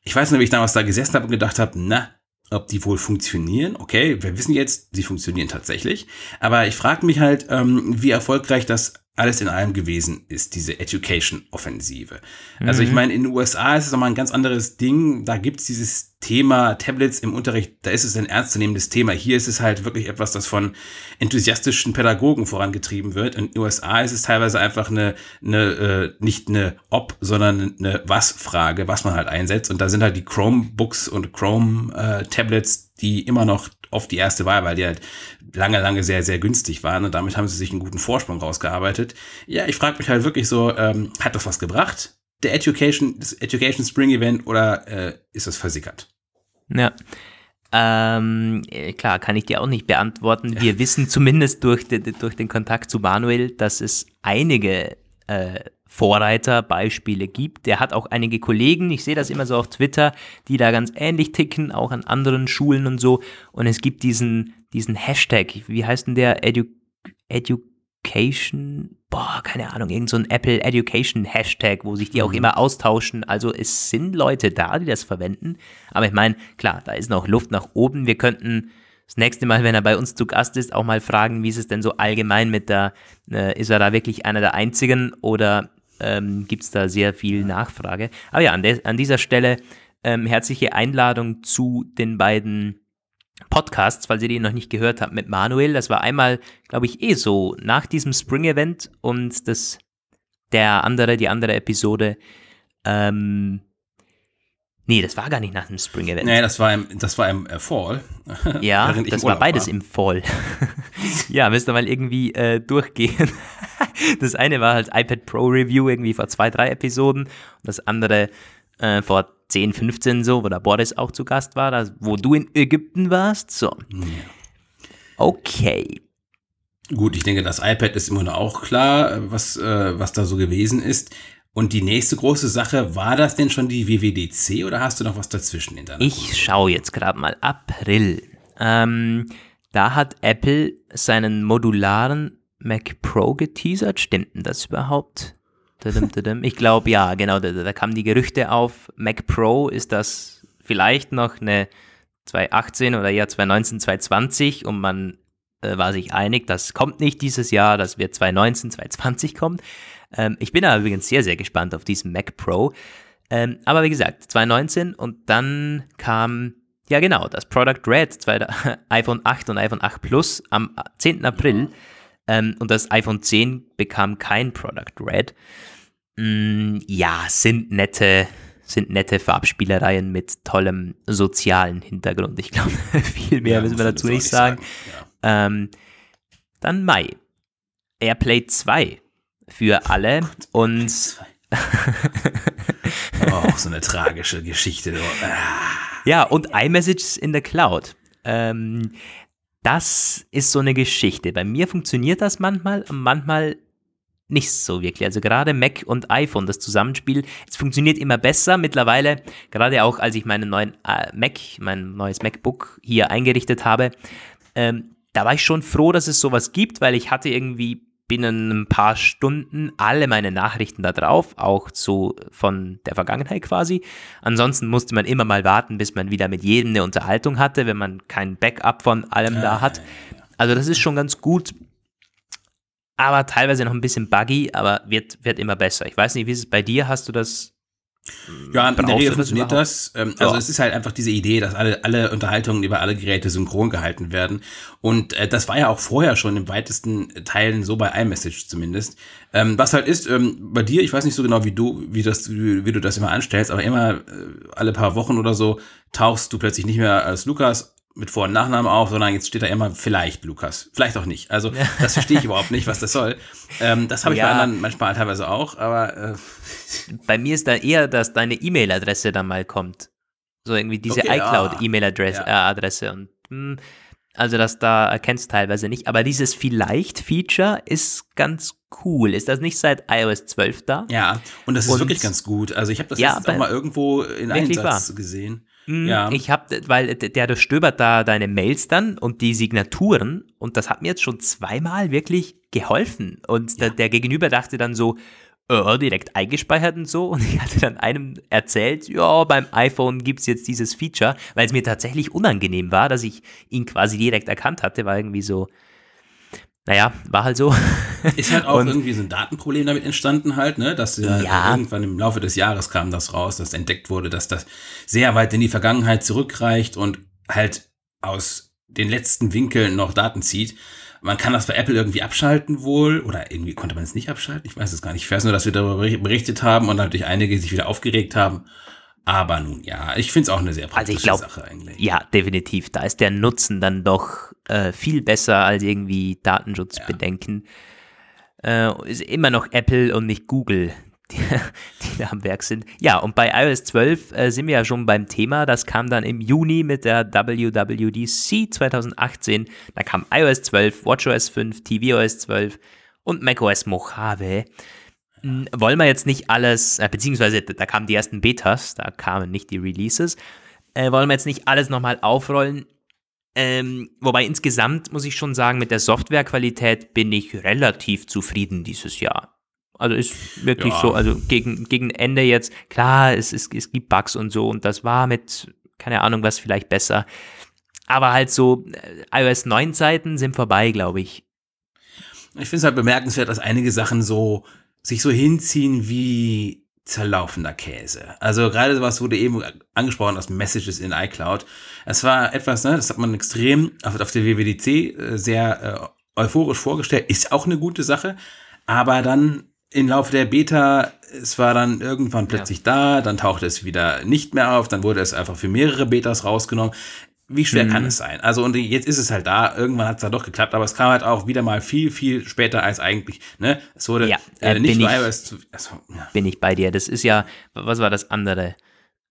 ich weiß nicht, wie ich damals da gesessen habe und gedacht habe, na, ob die wohl funktionieren. Okay, wir wissen jetzt, sie funktionieren tatsächlich. Aber ich frage mich halt, ähm, wie erfolgreich das alles in allem gewesen ist, diese Education-Offensive. Mhm. Also ich mhm. meine, in den USA ist es nochmal ein ganz anderes Ding. Da gibt's dieses Thema Tablets im Unterricht, da ist es ein ernstzunehmendes Thema. Hier ist es halt wirklich etwas, das von enthusiastischen Pädagogen vorangetrieben wird. In den USA ist es teilweise einfach eine, eine äh, nicht eine Ob, sondern eine Was-Frage, was man halt einsetzt. Und da sind halt die Chromebooks und Chrome-Tablets, äh, die immer noch oft die erste Wahl, weil die halt lange, lange sehr, sehr günstig waren und damit haben sie sich einen guten Vorsprung rausgearbeitet. Ja, ich frage mich halt wirklich so, ähm, hat das was gebracht? Der Education, das Education Spring Event oder äh, ist das versickert? Ja. Ähm, äh, klar, kann ich dir auch nicht beantworten. Wir ja. wissen zumindest durch, de, durch den Kontakt zu Manuel, dass es einige äh, Vorreiterbeispiele gibt. Der hat auch einige Kollegen, ich sehe das immer so auf Twitter, die da ganz ähnlich ticken, auch an anderen Schulen und so. Und es gibt diesen, diesen Hashtag, wie heißt denn der? Edu Education, boah, keine Ahnung, irgend so ein Apple Education Hashtag, wo sich die auch mhm. immer austauschen. Also es sind Leute da, die das verwenden. Aber ich meine, klar, da ist noch Luft nach oben. Wir könnten das nächste Mal, wenn er bei uns zu Gast ist, auch mal fragen, wie ist es denn so allgemein mit der, äh, ist er da wirklich einer der einzigen oder ähm, gibt es da sehr viel Nachfrage. Aber ja, an, an dieser Stelle ähm, herzliche Einladung zu den beiden Podcasts, falls ihr die noch nicht gehört habt, mit Manuel. Das war einmal, glaube ich, eh so nach diesem Spring-Event und das der andere, die andere Episode ähm, Nee, das war gar nicht nach dem Spring Event. Nee, das war im, das war im äh, Fall. Ja, das war beides war. im Fall. ja, müsst ihr mal irgendwie äh, durchgehen. das eine war halt iPad Pro Review irgendwie vor zwei, drei Episoden. Und das andere äh, vor 10, 15 so, wo der Boris auch zu Gast war, das, wo du in Ägypten warst. So. Okay. Gut, ich denke, das iPad ist immer noch auch klar, äh, was, äh, was da so gewesen ist. Und die nächste große Sache, war das denn schon die WWDC oder hast du noch was dazwischen in deiner Ich schaue jetzt gerade mal. April. Ähm, da hat Apple seinen modularen Mac Pro geteasert. Stimmt denn das überhaupt? Ich glaube ja, genau. Da, da kamen die Gerüchte auf. Mac Pro ist das vielleicht noch eine 2018 oder eher 2019, 2020 und man äh, war sich einig, das kommt nicht dieses Jahr, das wird 2019, 2020 kommen. Ähm, ich bin aber übrigens sehr, sehr gespannt auf diesen Mac Pro. Ähm, aber wie gesagt, 2019 und dann kam, ja genau, das Product Red, zwei, iPhone 8 und iPhone 8 Plus am 10. April. Ähm, und das iPhone 10 bekam kein Product Red. Mm, ja, sind nette, sind nette Farbspielereien mit tollem sozialen Hintergrund. Ich glaube, viel mehr ja, müssen wir dazu nicht sagen. sagen. Ja. Ähm, dann Mai. Airplay 2 für alle und oh, auch so eine tragische Geschichte. ja, und iMessage in der Cloud. Ähm, das ist so eine Geschichte. Bei mir funktioniert das manchmal, manchmal nicht so wirklich. Also gerade Mac und iPhone, das Zusammenspiel, es funktioniert immer besser. Mittlerweile, gerade auch als ich meinen neuen äh, Mac, mein neues MacBook hier eingerichtet habe, ähm, da war ich schon froh, dass es sowas gibt, weil ich hatte irgendwie binnen ein paar Stunden alle meine Nachrichten da drauf, auch so von der Vergangenheit quasi. Ansonsten musste man immer mal warten, bis man wieder mit jedem eine Unterhaltung hatte, wenn man kein Backup von allem da hat. Also das ist schon ganz gut, aber teilweise noch ein bisschen buggy, aber wird, wird immer besser. Ich weiß nicht, wie ist es bei dir? Hast du das ja, in der Regel funktioniert das. Ähm, also ja. es ist halt einfach diese Idee, dass alle, alle Unterhaltungen über alle Geräte synchron gehalten werden. Und äh, das war ja auch vorher schon im weitesten Teilen so bei iMessage zumindest. Ähm, was halt ist, ähm, bei dir, ich weiß nicht so genau, wie du, wie das, wie, wie du das immer anstellst, aber immer äh, alle paar Wochen oder so tauchst du plötzlich nicht mehr als Lukas mit Vor- und Nachnamen auf, sondern jetzt steht da immer vielleicht Lukas. Vielleicht auch nicht. Also das verstehe ich überhaupt nicht, was das soll. Ähm, das habe ich ja. bei anderen manchmal teilweise auch, aber äh. bei mir ist da eher, dass deine E-Mail-Adresse dann mal kommt. So irgendwie diese okay, iCloud-E-Mail-Adresse ja. äh, und mh, hm, also das da erkennst teilweise nicht. Aber dieses Vielleicht-Feature ist ganz cool. Ist das nicht seit iOS 12 da? Ja, und das ist und, wirklich ganz gut. Also ich habe das ja, jetzt auch mal irgendwo in Einsatz wahr. gesehen. Mm, ja. Ich habe, weil der durchstöbert da deine Mails dann und die Signaturen und das hat mir jetzt schon zweimal wirklich geholfen. Und ja. der, der Gegenüber dachte dann so, äh, direkt eingespeichert und so. Und ich hatte dann einem erzählt, ja, beim iPhone gibt es jetzt dieses Feature, weil es mir tatsächlich unangenehm war, dass ich ihn quasi direkt erkannt hatte, war irgendwie so, naja, war halt so. Ist halt auch und, irgendwie so ein Datenproblem damit entstanden halt, ne? Dass ja, ja, irgendwann im Laufe des Jahres kam das raus, dass entdeckt wurde, dass das sehr weit in die Vergangenheit zurückreicht und halt aus den letzten Winkeln noch Daten zieht. Man kann das bei Apple irgendwie abschalten wohl oder irgendwie konnte man es nicht abschalten. Ich weiß es gar nicht. Ich weiß nur, dass wir darüber berichtet haben und natürlich einige sich wieder aufgeregt haben. Aber nun ja, ich finde es auch eine sehr praktische also ich glaub, Sache eigentlich. Ja, definitiv. Da ist der Nutzen dann doch äh, viel besser als irgendwie Datenschutzbedenken. Ja. Äh, ist immer noch Apple und nicht Google, die, die da am Werk sind. Ja, und bei iOS 12 äh, sind wir ja schon beim Thema. Das kam dann im Juni mit der WWDC 2018. Da kam iOS 12, WatchOS 5, tvOS 12 und macOS Mojave. Wollen wir jetzt nicht alles, äh, beziehungsweise da kamen die ersten Betas, da kamen nicht die Releases. Äh, wollen wir jetzt nicht alles nochmal aufrollen? Ähm, wobei insgesamt muss ich schon sagen, mit der Softwarequalität bin ich relativ zufrieden dieses Jahr. Also ist wirklich ja. so, also gegen, gegen Ende jetzt, klar, es, es, es gibt Bugs und so und das war mit, keine Ahnung, was vielleicht besser. Aber halt so, äh, iOS 9 Zeiten sind vorbei, glaube ich. Ich finde es halt bemerkenswert, dass einige Sachen so, sich so hinziehen wie zerlaufender Käse. Also gerade was wurde eben angesprochen aus Messages in iCloud. Es war etwas, ne, das hat man extrem auf, auf der WWDC äh, sehr äh, euphorisch vorgestellt, ist auch eine gute Sache, aber dann im Laufe der Beta, es war dann irgendwann plötzlich ja. da, dann tauchte es wieder nicht mehr auf, dann wurde es einfach für mehrere Betas rausgenommen. Wie schwer mhm. kann es sein? Also, und jetzt ist es halt da, irgendwann hat es da doch geklappt, aber es kam halt auch wieder mal viel, viel später als eigentlich, ne? Es wurde ja, äh, nicht bei iOS zu, also, ja. Bin ich bei dir. Das ist ja, was war das andere?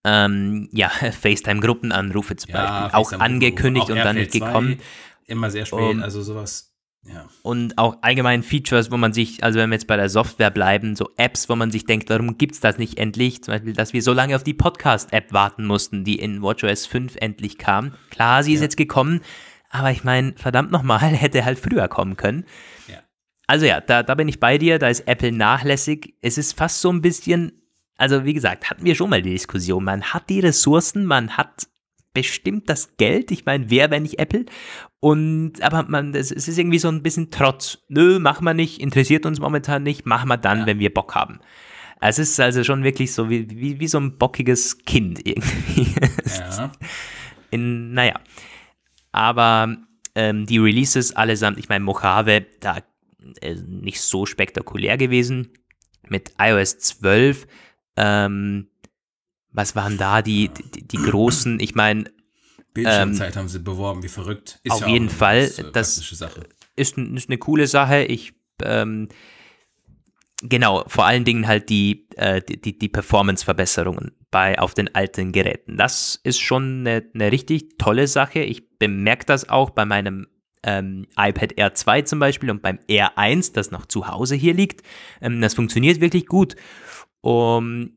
Ähm, ja, FaceTime-Gruppenanrufe zum ja, Beispiel. Auch angekündigt auch und dann nicht gekommen. Immer sehr spät, um, also sowas. Ja. Und auch allgemein Features, wo man sich, also wenn wir jetzt bei der Software bleiben, so Apps, wo man sich denkt, warum gibt es das nicht endlich? Zum Beispiel, dass wir so lange auf die Podcast-App warten mussten, die in WatchOS 5 endlich kam. Klar, sie ist ja. jetzt gekommen, aber ich meine, verdammt nochmal, hätte halt früher kommen können. Ja. Also ja, da, da bin ich bei dir, da ist Apple nachlässig. Es ist fast so ein bisschen, also wie gesagt, hatten wir schon mal die Diskussion. Man hat die Ressourcen, man hat bestimmt das Geld. Ich meine, wer, wenn nicht Apple? Und, aber man, es, ist irgendwie so ein bisschen Trotz. Nö, machen wir nicht, interessiert uns momentan nicht, machen wir dann, ja. wenn wir Bock haben. Es ist also schon wirklich so wie, wie, wie so ein bockiges Kind irgendwie. Ja. In, naja. Aber ähm, die Releases allesamt, ich meine, Mojave, da äh, nicht so spektakulär gewesen. Mit iOS 12, ähm, was waren da die, die, die großen, ich meine. Bildschirmzeit ähm, haben sie beworben, wie verrückt. Ist auf ja jeden Fall. Ganz, äh, das ist, ist, eine coole Sache. Ich, ähm, genau, vor allen Dingen halt die, äh, die, die Performance-Verbesserungen bei, auf den alten Geräten. Das ist schon eine, eine richtig tolle Sache. Ich bemerke das auch bei meinem ähm, iPad Air 2 zum Beispiel und beim Air 1, das noch zu Hause hier liegt. Ähm, das funktioniert wirklich gut. Um,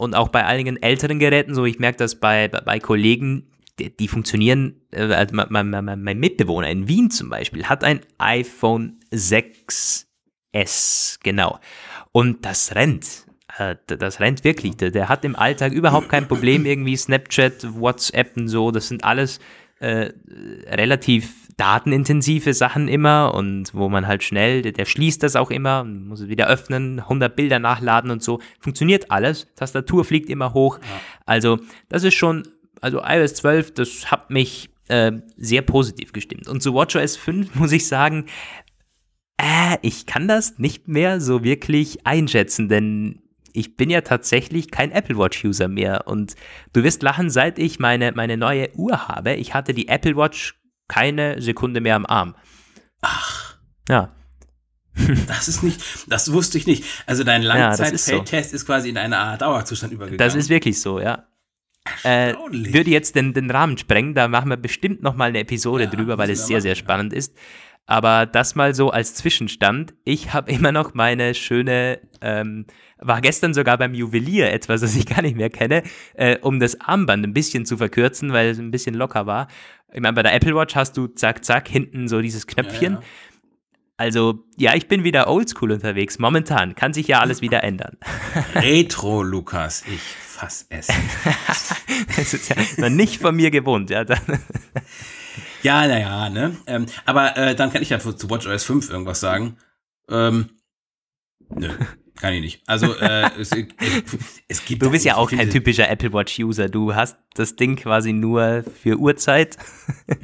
und auch bei einigen älteren Geräten, so ich merke das bei, bei Kollegen, die, die funktionieren, äh, also mein, mein, mein, Mitbewohner in Wien zum Beispiel hat ein iPhone 6S, genau. Und das rennt. Äh, das rennt wirklich. Der, der hat im Alltag überhaupt kein Problem, irgendwie Snapchat, WhatsApp und so. Das sind alles äh, relativ datenintensive Sachen immer und wo man halt schnell, der, der schließt das auch immer, muss es wieder öffnen, 100 Bilder nachladen und so. Funktioniert alles. Tastatur fliegt immer hoch. Ja. Also, das ist schon, also iOS 12, das hat mich äh, sehr positiv gestimmt. Und zu WatchOS 5 muss ich sagen, äh, ich kann das nicht mehr so wirklich einschätzen, denn ich bin ja tatsächlich kein Apple Watch-User mehr. Und du wirst lachen, seit ich meine, meine neue Uhr habe. Ich hatte die Apple Watch keine Sekunde mehr am Arm. Ach. Ja. Das ist nicht, das wusste ich nicht. Also dein Langzeitfeldtest ja, ist, so. ist quasi in eine Art Dauerzustand übergegangen. Das ist wirklich so, ja. Äh, würde jetzt den, den Rahmen sprengen, da machen wir bestimmt nochmal eine Episode ja, drüber, weil es sehr, machen, sehr spannend ja. ist. Aber das mal so als Zwischenstand. Ich habe immer noch meine schöne, ähm, war gestern sogar beim Juwelier etwas, das ich gar nicht mehr kenne, äh, um das Armband ein bisschen zu verkürzen, weil es ein bisschen locker war. Ich meine, bei der Apple Watch hast du zack, zack, hinten so dieses Knöpfchen. Ja, ja. Also, ja, ich bin wieder oldschool unterwegs. Momentan kann sich ja alles wieder ändern. Retro, Lukas. Ich fass es. das ist ja noch nicht von mir gewohnt, ja. Ja, naja, ne? Ähm, aber äh, dann kann ich ja zu WatchOS 5 irgendwas sagen. Ähm, nö. Kann ich nicht. Also äh, es, es, gibt. Du bist ja auch kein typischer Apple Watch User. Du hast das Ding quasi nur für Uhrzeit.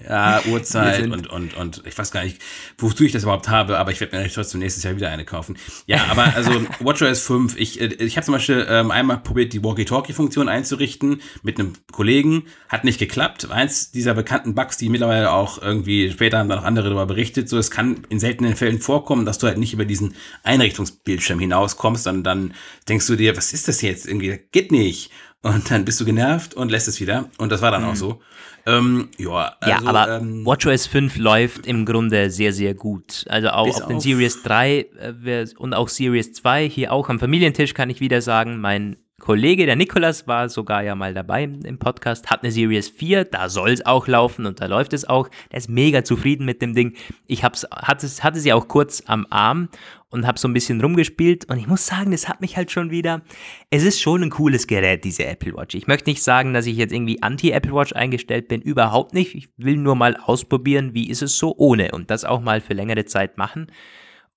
Ja, Uhrzeit und, und, und ich weiß gar nicht, wozu ich das überhaupt habe, aber ich werde mir trotzdem nächstes Jahr wieder eine kaufen. Ja, aber also WatchOS 5, ich, äh, ich habe zum Beispiel ähm, einmal probiert, die Walkie-Talkie-Funktion einzurichten mit einem Kollegen. Hat nicht geklappt. Eins dieser bekannten Bugs, die mittlerweile auch irgendwie später haben dann auch andere darüber berichtet, so es kann in seltenen Fällen vorkommen, dass du halt nicht über diesen Einrichtungsbildschirm hinauskommst, und dann denkst du dir, was ist das jetzt? Irgendwie geht nicht. Und dann bist du genervt und lässt es wieder. Und das war dann mhm. auch so. Ähm, ja, also, ja, aber ähm, WatchOS 5 läuft im Grunde sehr, sehr gut. Also auch auf den Series 3 äh, und auch Series 2, hier auch am Familientisch kann ich wieder sagen, mein Kollege, der Nikolas, war sogar ja mal dabei im Podcast, hat eine Series 4, da soll es auch laufen und da läuft es auch. Der ist mega zufrieden mit dem Ding. Ich hab's, hatte, hatte sie auch kurz am Arm und habe so ein bisschen rumgespielt und ich muss sagen, das hat mich halt schon wieder. Es ist schon ein cooles Gerät, diese Apple Watch. Ich möchte nicht sagen, dass ich jetzt irgendwie anti-Apple Watch eingestellt bin, überhaupt nicht. Ich will nur mal ausprobieren, wie ist es so ohne und das auch mal für längere Zeit machen.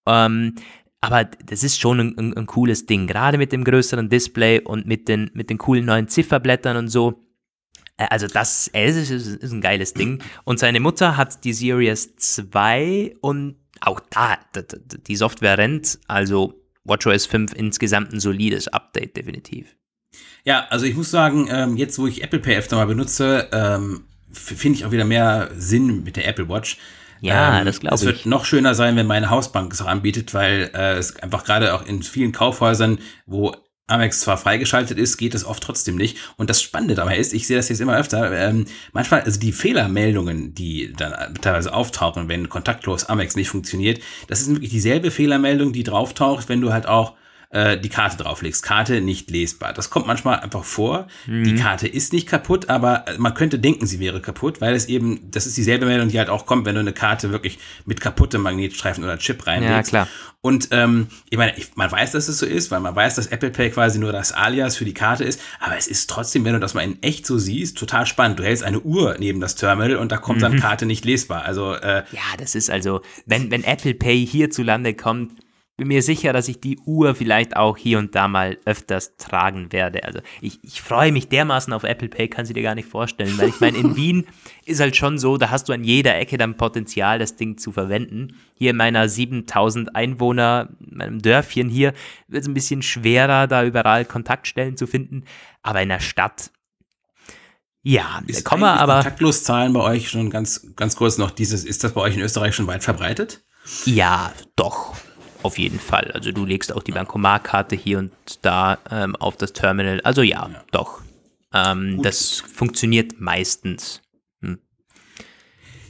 Ähm, aber das ist schon ein, ein, ein, cooles Ding, gerade mit dem größeren Display und mit den, mit den coolen neuen Zifferblättern und so. Äh, also das ist, ist, ist ein geiles Ding. Und seine Mutter hat die Series 2 und auch da, die Software rennt. Also WatchOS 5 insgesamt ein solides Update, definitiv. Ja, also ich muss sagen, ähm, jetzt wo ich Apple Pay öfter mal benutze, ähm, finde ich auch wieder mehr Sinn mit der Apple Watch. Ja, ähm, das glaube ich. Es wird noch schöner sein, wenn meine Hausbank es auch anbietet, weil äh, es einfach gerade auch in vielen Kaufhäusern, wo Amex zwar freigeschaltet ist, geht es oft trotzdem nicht. Und das Spannende dabei ist, ich sehe das jetzt immer öfter, ähm, manchmal, also die Fehlermeldungen, die dann teilweise auftauchen, wenn kontaktlos Amex nicht funktioniert, das ist wirklich dieselbe Fehlermeldung, die drauftaucht, wenn du halt auch äh, die Karte drauflegst. Karte nicht lesbar. Das kommt manchmal einfach vor. Mhm. Die Karte ist nicht kaputt, aber man könnte denken, sie wäre kaputt, weil es eben, das ist dieselbe Meldung, die halt auch kommt, wenn du eine Karte wirklich mit kaputtem Magnetstreifen oder Chip reinlegst. Ja, klar. Und ähm, ich meine, ich, man weiß, dass es so ist, weil man weiß, dass Apple Pay quasi nur das Alias für die Karte ist, aber es ist trotzdem, wenn du das mal in echt so siehst, total spannend. Du hältst eine Uhr neben das Terminal und da kommt mhm. dann Karte nicht lesbar. Also äh, ja, das ist also, wenn wenn Apple Pay hierzulande kommt, bin mir sicher, dass ich die Uhr vielleicht auch hier und da mal öfters tragen werde. Also ich, ich freue mich dermaßen auf Apple Pay, kann sie dir gar nicht vorstellen, weil ich meine, in Wien ist halt schon so, da hast du an jeder Ecke dann Potenzial, das Ding zu verwenden. Hier in meiner 7000 Einwohner, meinem Dörfchen hier, wird es ein bisschen schwerer, da überall Kontaktstellen zu finden. Aber in der Stadt, ja, ist wir aber. Kontaktlos zahlen bei euch schon ganz, ganz kurz noch dieses, ist das bei euch in Österreich schon weit verbreitet? Ja, doch. Auf jeden Fall. Also du legst auch die Bankomatkarte hier und da ähm, auf das Terminal. Also ja, ja. doch. Ähm, das funktioniert meistens. Hm.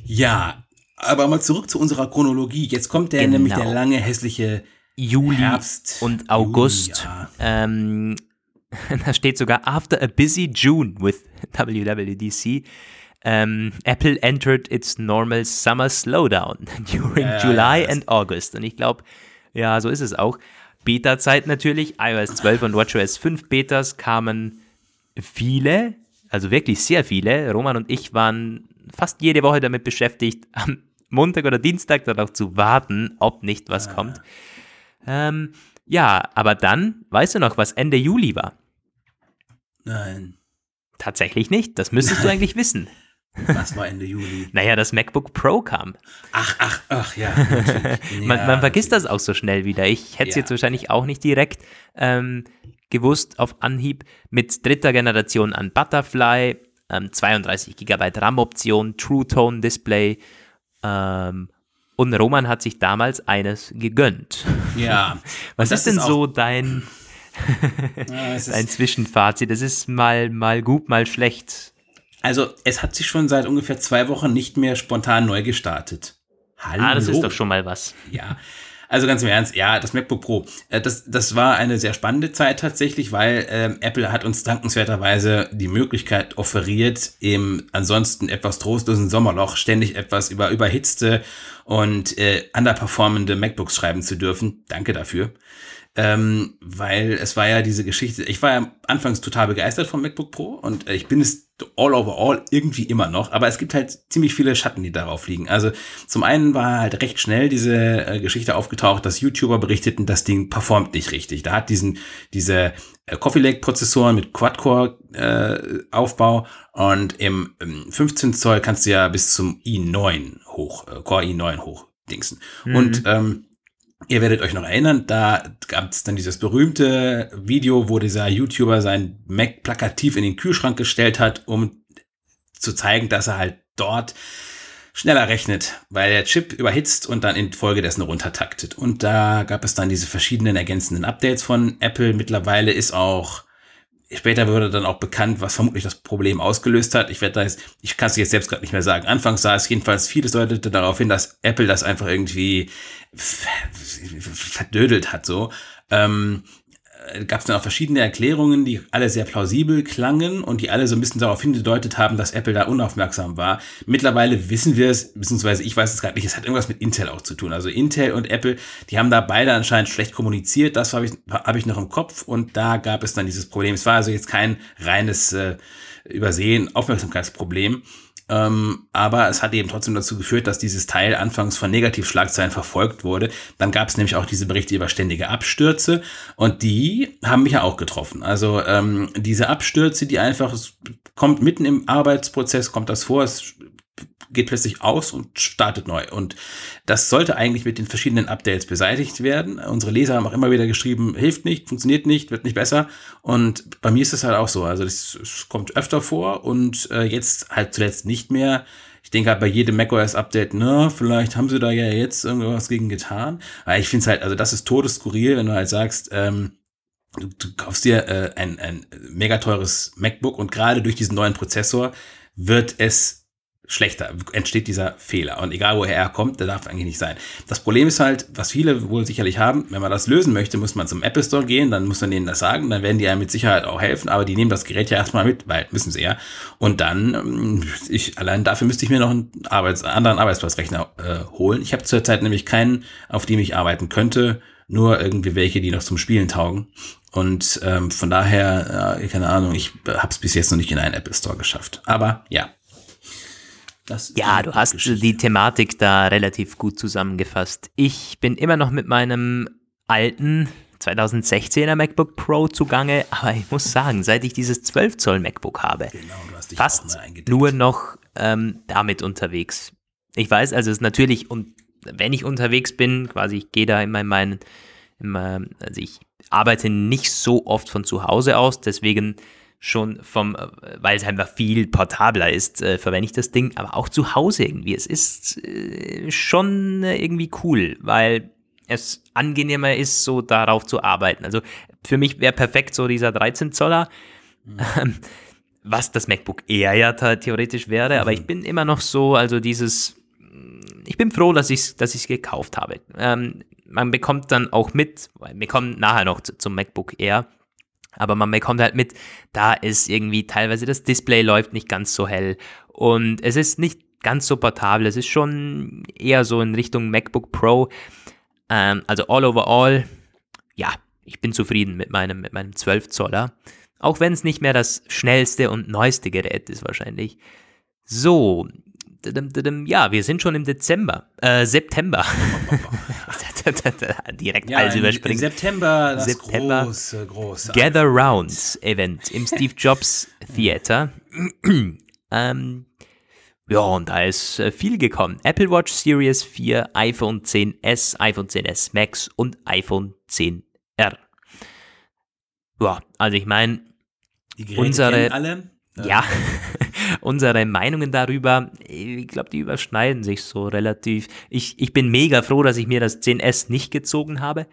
Ja, aber mal zurück zu unserer Chronologie. Jetzt kommt der genau. nämlich der lange hässliche Juli Herbst und August. Juli, ja. ähm, da steht sogar After a busy June with WWDC. Um, ähm, Apple entered its normal summer slowdown during ja, July and August. Und ich glaube, ja, so ist es auch. Beta-Zeit natürlich, iOS 12 und WatchOS 5 Betas kamen viele, also wirklich sehr viele. Roman und ich waren fast jede Woche damit beschäftigt, am Montag oder Dienstag darauf zu warten, ob nicht was ah. kommt. Ähm, ja, aber dann, weißt du noch, was Ende Juli war? Nein. Tatsächlich nicht, das müsstest du eigentlich wissen. Was war Ende Juli? Naja, das MacBook Pro kam. Ach, ach, ach, ja. man, man, vergisst das auch so schnell wieder. Ich hätte es ja. jetzt wahrscheinlich auch nicht direkt. Ähm, gewusst auf Anhieb. Mit dritter Generation an Butterfly, ähm, 32 GB RAM-Option, True Tone Display. Ähm, und Roman hat sich damals eines gegönnt. Ja. Was ist denn so dein, ja, dein Zwischenfazit? Das ist mal, mal gut, mal schlecht. Also, es hat sich schon seit ungefähr zwei Wochen nicht mehr spontan neu gestartet. Hallo. Ah, das ist doch schon mal was. Ja. Also ganz im Ernst, ja, das MacBook Pro, äh, das, das war eine sehr spannende Zeit tatsächlich, weil ähm, Apple hat uns dankenswerterweise die Möglichkeit offeriert, im ansonsten etwas trostlosen Sommerloch ständig etwas über überhitzte und äh, underperformende MacBooks schreiben zu dürfen. Danke dafür ähm, weil es war ja diese Geschichte, ich war ja anfangs total begeistert vom MacBook Pro und äh, ich bin es all over all irgendwie immer noch, aber es gibt halt ziemlich viele Schatten, die darauf liegen. Also zum einen war halt recht schnell diese äh, Geschichte aufgetaucht, dass YouTuber berichteten, das Ding performt nicht richtig. Da hat diesen diese äh, Coffee Lake Prozessoren mit Quad-Core äh, Aufbau und im, im 15 Zoll kannst du ja bis zum i9 hoch, äh, Core i9 hoch dingsen. Mhm. Und ähm, Ihr werdet euch noch erinnern, da gab es dann dieses berühmte Video, wo dieser YouTuber sein Mac plakativ in den Kühlschrank gestellt hat, um zu zeigen, dass er halt dort schneller rechnet, weil der Chip überhitzt und dann infolgedessen runtertaktet. Und da gab es dann diese verschiedenen ergänzenden Updates von Apple. Mittlerweile ist auch Später wurde dann auch bekannt, was vermutlich das Problem ausgelöst hat. Ich werde da jetzt, ich kann es jetzt selbst gerade nicht mehr sagen. Anfangs sah es jedenfalls vieles deutete darauf hin, dass Apple das einfach irgendwie verdödelt hat so. Ähm, äh, gab es dann auch verschiedene Erklärungen, die alle sehr plausibel klangen und die alle so ein bisschen darauf hingedeutet haben, dass Apple da unaufmerksam war. Mittlerweile wissen wir es, beziehungsweise ich weiß es gerade nicht, es hat irgendwas mit Intel auch zu tun. Also Intel und Apple, die haben da beide anscheinend schlecht kommuniziert, das habe ich, hab ich noch im Kopf und da gab es dann dieses Problem. Es war also jetzt kein reines äh, Übersehen, Aufmerksamkeitsproblem. Ähm, aber es hat eben trotzdem dazu geführt, dass dieses Teil anfangs von Negativschlagzeilen verfolgt wurde. Dann gab es nämlich auch diese Berichte über ständige Abstürze und die haben mich ja auch getroffen. Also ähm, diese Abstürze, die einfach, es kommt mitten im Arbeitsprozess, kommt das vor, es geht plötzlich aus und startet neu. Und das sollte eigentlich mit den verschiedenen Updates beseitigt werden. Unsere Leser haben auch immer wieder geschrieben, hilft nicht, funktioniert nicht, wird nicht besser. Und bei mir ist es halt auch so. Also das, das kommt öfter vor und äh, jetzt halt zuletzt nicht mehr. Ich denke halt bei jedem macOS-Update, na, vielleicht haben sie da ja jetzt irgendwas gegen getan. Aber ich finde es halt, also das ist todesskurril, wenn du halt sagst, ähm, du, du kaufst dir äh, ein, ein mega teures MacBook und gerade durch diesen neuen Prozessor wird es schlechter, entsteht dieser Fehler. Und egal woher er kommt, der darf eigentlich nicht sein. Das Problem ist halt, was viele wohl sicherlich haben, wenn man das lösen möchte, muss man zum Apple Store gehen, dann muss man denen das sagen, dann werden die einem mit Sicherheit auch helfen, aber die nehmen das Gerät ja erstmal mit, weil müssen sie ja. Und dann, ähm, ich, allein dafür müsste ich mir noch einen Arbeits-, anderen Arbeitsplatzrechner äh, holen. Ich habe zurzeit nämlich keinen, auf dem ich arbeiten könnte, nur irgendwie welche, die noch zum Spielen taugen. Und ähm, von daher, äh, keine Ahnung, ich habe es bis jetzt noch nicht in einen Apple Store geschafft. Aber ja, ja, du hast die Thematik da relativ gut zusammengefasst. Ich bin immer noch mit meinem alten 2016er MacBook Pro zugange, aber ich muss sagen, seit ich dieses 12 Zoll MacBook habe, genau, fast nur noch ähm, damit unterwegs. Ich weiß, also es ist natürlich, und wenn ich unterwegs bin, quasi ich gehe da immer in meinen, immer, also ich arbeite nicht so oft von zu Hause aus, deswegen schon vom, weil es einfach viel portabler ist, äh, verwende ich das Ding, aber auch zu Hause irgendwie. Es ist äh, schon irgendwie cool, weil es angenehmer ist, so darauf zu arbeiten. Also für mich wäre perfekt so dieser 13 Zoller, mhm. was das MacBook Air ja theoretisch wäre, mhm. aber ich mhm. bin immer noch so, also dieses, ich bin froh, dass ich es dass ich's gekauft habe. Ähm, man bekommt dann auch mit, wir kommen nachher noch zu, zum MacBook Air, aber man bekommt halt mit, da ist irgendwie teilweise das Display läuft nicht ganz so hell und es ist nicht ganz so portabel. Es ist schon eher so in Richtung MacBook Pro. Ähm, also all over all, ja, ich bin zufrieden mit meinem, mit meinem 12 Zoller. Auch wenn es nicht mehr das schnellste und neueste Gerät ist wahrscheinlich. So, ja, wir sind schon im Dezember, äh, September. Direkt ja, alles überspringen. September, das September, große, große. Gather Rounds Event im Steve Jobs Theater. ähm, ja, und da ist äh, viel gekommen. Apple Watch Series 4, iPhone 10s, iPhone 10s Max und iPhone 10R. Ja, also ich meine, unsere, alle. Ja, unsere Meinungen darüber, ich glaube, die überschneiden sich so relativ. Ich, ich bin mega froh, dass ich mir das 10S nicht gezogen habe,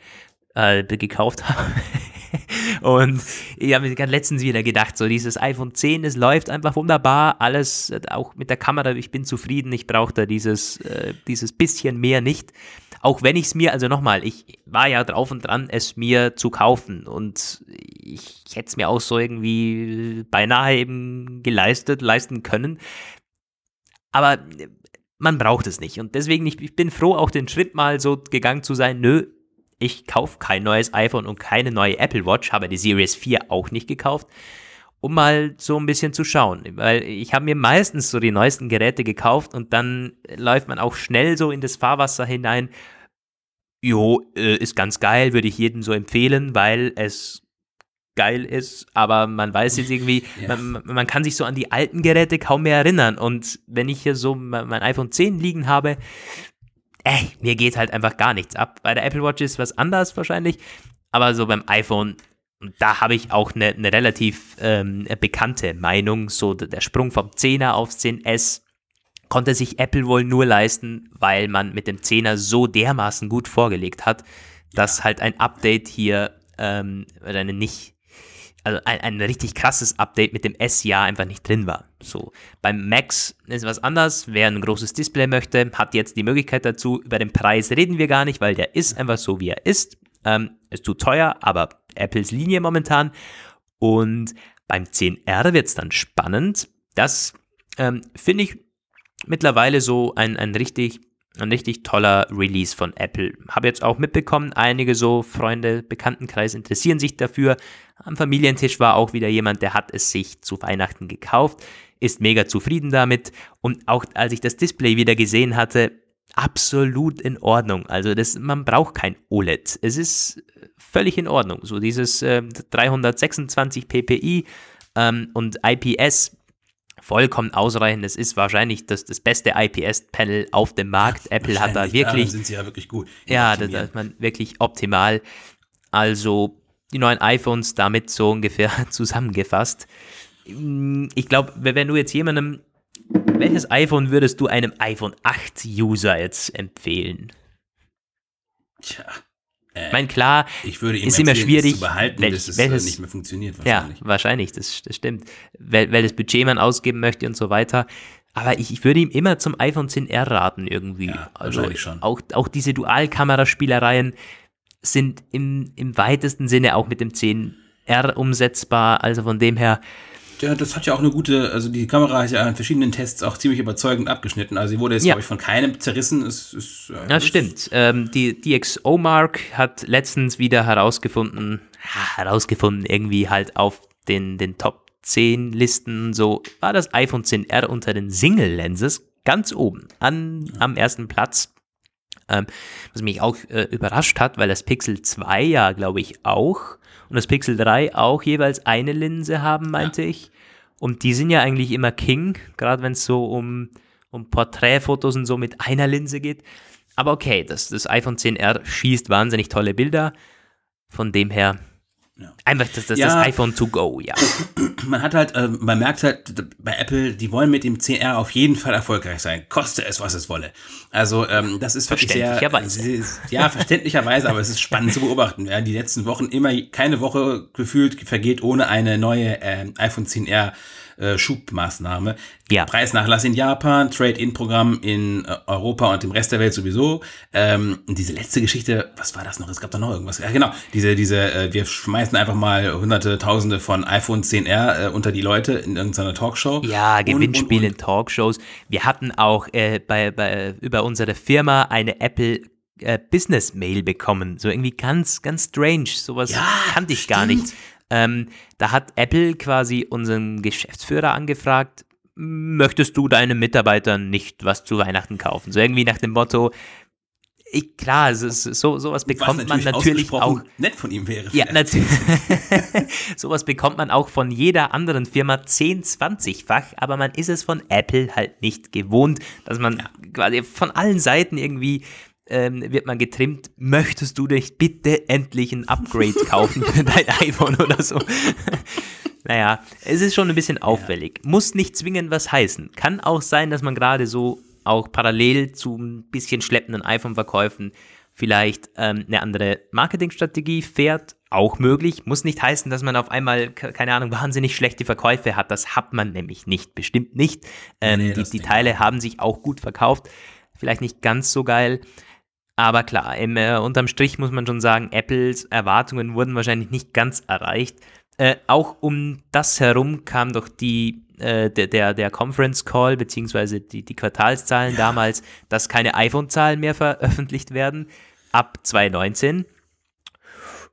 äh, gekauft habe. Und ich habe mir letztens wieder gedacht, so dieses iPhone 10, es läuft einfach wunderbar, alles, auch mit der Kamera, ich bin zufrieden, ich brauche da dieses, äh, dieses bisschen mehr nicht. Auch wenn ich es mir, also nochmal, ich war ja drauf und dran, es mir zu kaufen. Und ich hätte es mir auch so irgendwie beinahe eben geleistet, leisten können. Aber man braucht es nicht. Und deswegen, ich, ich bin froh, auch den Schritt mal so gegangen zu sein, nö, ich kaufe kein neues iPhone und keine neue Apple Watch, habe die Series 4 auch nicht gekauft, um mal so ein bisschen zu schauen. Weil ich habe mir meistens so die neuesten Geräte gekauft und dann läuft man auch schnell so in das Fahrwasser hinein. Jo, äh, ist ganz geil, würde ich jedem so empfehlen, weil es geil ist, aber man weiß jetzt irgendwie, ja. man, man, kann sich so an die alten Geräte kaum mehr erinnern. Und wenn ich hier so mein iPhone 10 liegen habe, ey, mir geht halt einfach gar nichts ab. Bei der Apple Watch ist was anders wahrscheinlich, aber so beim iPhone, da habe ich auch eine, eine relativ ähm, bekannte Meinung. So der Sprung vom 10er aufs 10S konnte sich Apple wohl nur leisten, weil man mit dem 10er so dermaßen gut vorgelegt hat, dass halt ein Update hier ähm, eine nicht also ein, ein richtig krasses Update mit dem S-Jahr einfach nicht drin war. So, beim Max ist was anders. Wer ein großes Display möchte, hat jetzt die Möglichkeit dazu. Über den Preis reden wir gar nicht, weil der ist einfach so, wie er ist. Ähm, ist zu teuer, aber Apples Linie momentan. Und beim 10R wird es dann spannend. Das ähm, finde ich mittlerweile so ein, ein richtig ein richtig toller Release von Apple. Habe jetzt auch mitbekommen, einige so Freunde, Bekanntenkreis interessieren sich dafür. Am Familientisch war auch wieder jemand, der hat es sich zu Weihnachten gekauft, ist mega zufrieden damit und auch als ich das Display wieder gesehen hatte, absolut in Ordnung. Also das, man braucht kein OLED. Es ist völlig in Ordnung. So dieses äh, 326 ppi ähm, und IPS vollkommen ausreichend. Es ist wahrscheinlich das, das beste IPS-Panel auf dem Markt. Apple hat da wirklich. sind sie ja wirklich gut. Ja, da ist man wirklich optimal. Also die neuen iPhones damit so ungefähr zusammengefasst. Ich glaube, wenn du jetzt jemandem, welches iPhone würdest du einem iPhone 8 User jetzt empfehlen? Tja. Äh, ich meine, klar, ich würde ihm ist immer schwierig, zu behalten, wel, bis es welches, nicht mehr funktioniert. Wahrscheinlich. Ja, wahrscheinlich, das, das stimmt. Wel, welches Budget man ausgeben möchte und so weiter. Aber ich, ich würde ihm immer zum iPhone 10R raten irgendwie. Ja, also wahrscheinlich schon. Auch, auch diese Dualkameraspielereien sind im, im weitesten Sinne auch mit dem 10R umsetzbar. Also von dem her, ja, das hat ja auch eine gute, also die Kamera ist ja in verschiedenen Tests auch ziemlich überzeugend abgeschnitten. Also sie wurde jetzt, ja. glaube ich, von keinem zerrissen. Es, es, ja, das stimmt. Ähm, die DxO-Mark hat letztens wieder herausgefunden, herausgefunden, irgendwie halt auf den, den Top 10 Listen, so war das iPhone 10R unter den Single-Lenses ganz oben an, am ersten Platz. Ähm, was mich auch äh, überrascht hat, weil das Pixel 2 ja, glaube ich, auch und das Pixel 3 auch jeweils eine Linse haben, meinte ja. ich. Und die sind ja eigentlich immer King, gerade wenn es so um, um Porträtfotos und so mit einer Linse geht. Aber okay, das, das iPhone 10R schießt wahnsinnig tolle Bilder. Von dem her ja. Einfach das, das, ja. das iPhone to go, ja. Man hat halt, äh, man merkt halt bei Apple, die wollen mit dem 10R auf jeden Fall erfolgreich sein, koste es, was es wolle. Also ähm, das ist wirklich sehr, verständlicherweise. ja, verständlicherweise, aber es ist spannend zu beobachten. Ja, die letzten Wochen immer, keine Woche gefühlt vergeht ohne eine neue äh, iPhone 10R äh, Schubmaßnahme. Ja. Preisnachlass in Japan, Trade-in-Programm in äh, Europa und im Rest der Welt sowieso. Ähm, diese letzte Geschichte, was war das noch? Es gab da noch irgendwas. Ja, genau. Diese, diese, äh, wir schmeißen einfach mal hunderte, tausende von iPhone 10R äh, unter die Leute in irgendeiner Talkshow. Ja, Gewinnspiele in Talkshows. Wir hatten auch äh, bei, bei, über unsere Firma eine Apple äh, Business Mail bekommen. So irgendwie ganz, ganz strange. Sowas ja, kannte ich stimmt. gar nicht. Ähm, da hat Apple quasi unseren Geschäftsführer angefragt, möchtest du deinen Mitarbeitern nicht was zu Weihnachten kaufen? So irgendwie nach dem Motto, ich, klar, so, so, sowas bekommt man natürlich auch. nett von ihm wäre. Ja, natürlich. sowas bekommt man auch von jeder anderen Firma 10, 20-fach, aber man ist es von Apple halt nicht gewohnt, dass man ja. quasi von allen Seiten irgendwie ähm, wird man getrimmt, möchtest du dich bitte endlich ein Upgrade kaufen für dein iPhone oder so. naja, es ist schon ein bisschen auffällig. Muss nicht zwingend was heißen. Kann auch sein, dass man gerade so auch parallel zu ein bisschen schleppenden iPhone-Verkäufen vielleicht ähm, eine andere Marketingstrategie fährt. Auch möglich. Muss nicht heißen, dass man auf einmal, keine Ahnung, wahnsinnig schlechte Verkäufe hat. Das hat man nämlich nicht. Bestimmt nicht. Ähm, nee, die, die Teile haben sich auch gut verkauft. Vielleicht nicht ganz so geil. Aber klar, im, äh, unterm Strich muss man schon sagen, Apples Erwartungen wurden wahrscheinlich nicht ganz erreicht. Äh, auch um das herum kam doch die, äh, der, der, der Conference Call, beziehungsweise die, die Quartalszahlen ja. damals, dass keine iPhone-Zahlen mehr veröffentlicht werden ab 2019.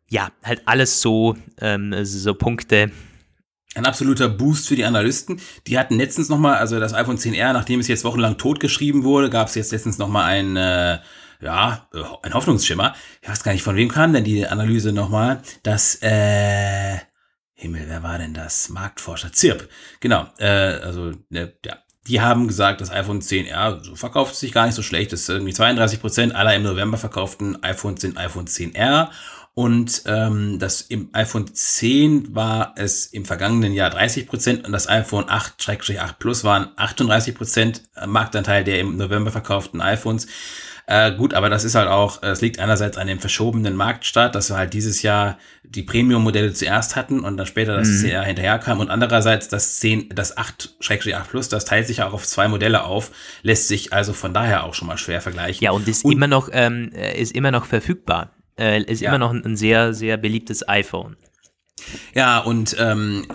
Ja, halt alles so, ähm, so Punkte, ein absoluter Boost für die Analysten. Die hatten letztens nochmal, also das iPhone 10R, nachdem es jetzt wochenlang totgeschrieben wurde, gab es jetzt letztens nochmal ein, äh, ja, äh, ein Hoffnungsschimmer. Ich weiß gar nicht, von wem kam denn die Analyse nochmal, dass, äh, Himmel, wer war denn das? Marktforscher, Zirp. Genau, äh, also, ne, ja. Die haben gesagt, das iPhone 10R so verkauft sich gar nicht so schlecht. Das ist irgendwie 32 Prozent aller im November verkauften iPhones sind iPhone 10R. Und ähm, das im iPhone 10 war es im vergangenen Jahr 30 Prozent und das iPhone 8-8 Plus waren 38 Prozent Marktanteil der im November verkauften iPhones. Äh, gut, aber das ist halt auch, es liegt einerseits an dem verschobenen Marktstart, dass wir halt dieses Jahr die Premium-Modelle zuerst hatten und dann später das mhm. CR hinterher kam und andererseits das 10, das 8-8 Plus, das teilt sich auch auf zwei Modelle auf, lässt sich also von daher auch schon mal schwer vergleichen. Ja, und ist und, immer noch, ähm, ist immer noch verfügbar. Äh, ist ja. immer noch ein, ein sehr, sehr beliebtes iPhone. Ja, und ähm,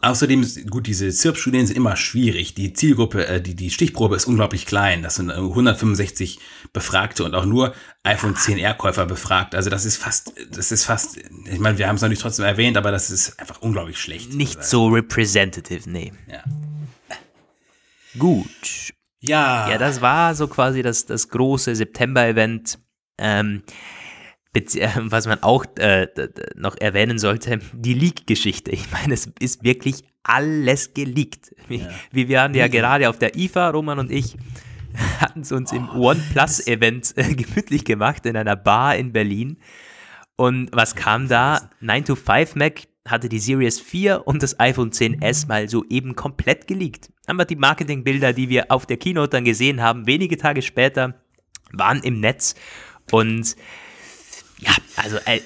Außerdem, gut, diese ZIRP-Studien sind immer schwierig. Die Zielgruppe, äh, die, die Stichprobe ist unglaublich klein. Das sind 165 Befragte und auch nur iPhone 10R-Käufer befragt. Also das ist fast, das ist fast, ich meine, wir haben es natürlich trotzdem erwähnt, aber das ist einfach unglaublich schlecht. Nicht so representative, nee. Ja. Gut. Ja. Ja, das war so quasi das, das große September-Event. Ähm, was man auch äh, noch erwähnen sollte, die Leak-Geschichte. Ich meine, es ist wirklich alles geleakt. Wie, ja. wie wir waren ja gerade auf der IFA, Roman und ich, hatten es uns oh, im OnePlus-Event äh, gemütlich gemacht in einer Bar in Berlin. Und was kam da? 9 to 5 Mac hatte die Series 4 und das iPhone 10s mal so eben komplett geleakt. Haben wir die Marketingbilder, die wir auf der Keynote dann gesehen haben, wenige Tage später, waren im Netz und ja, also äh,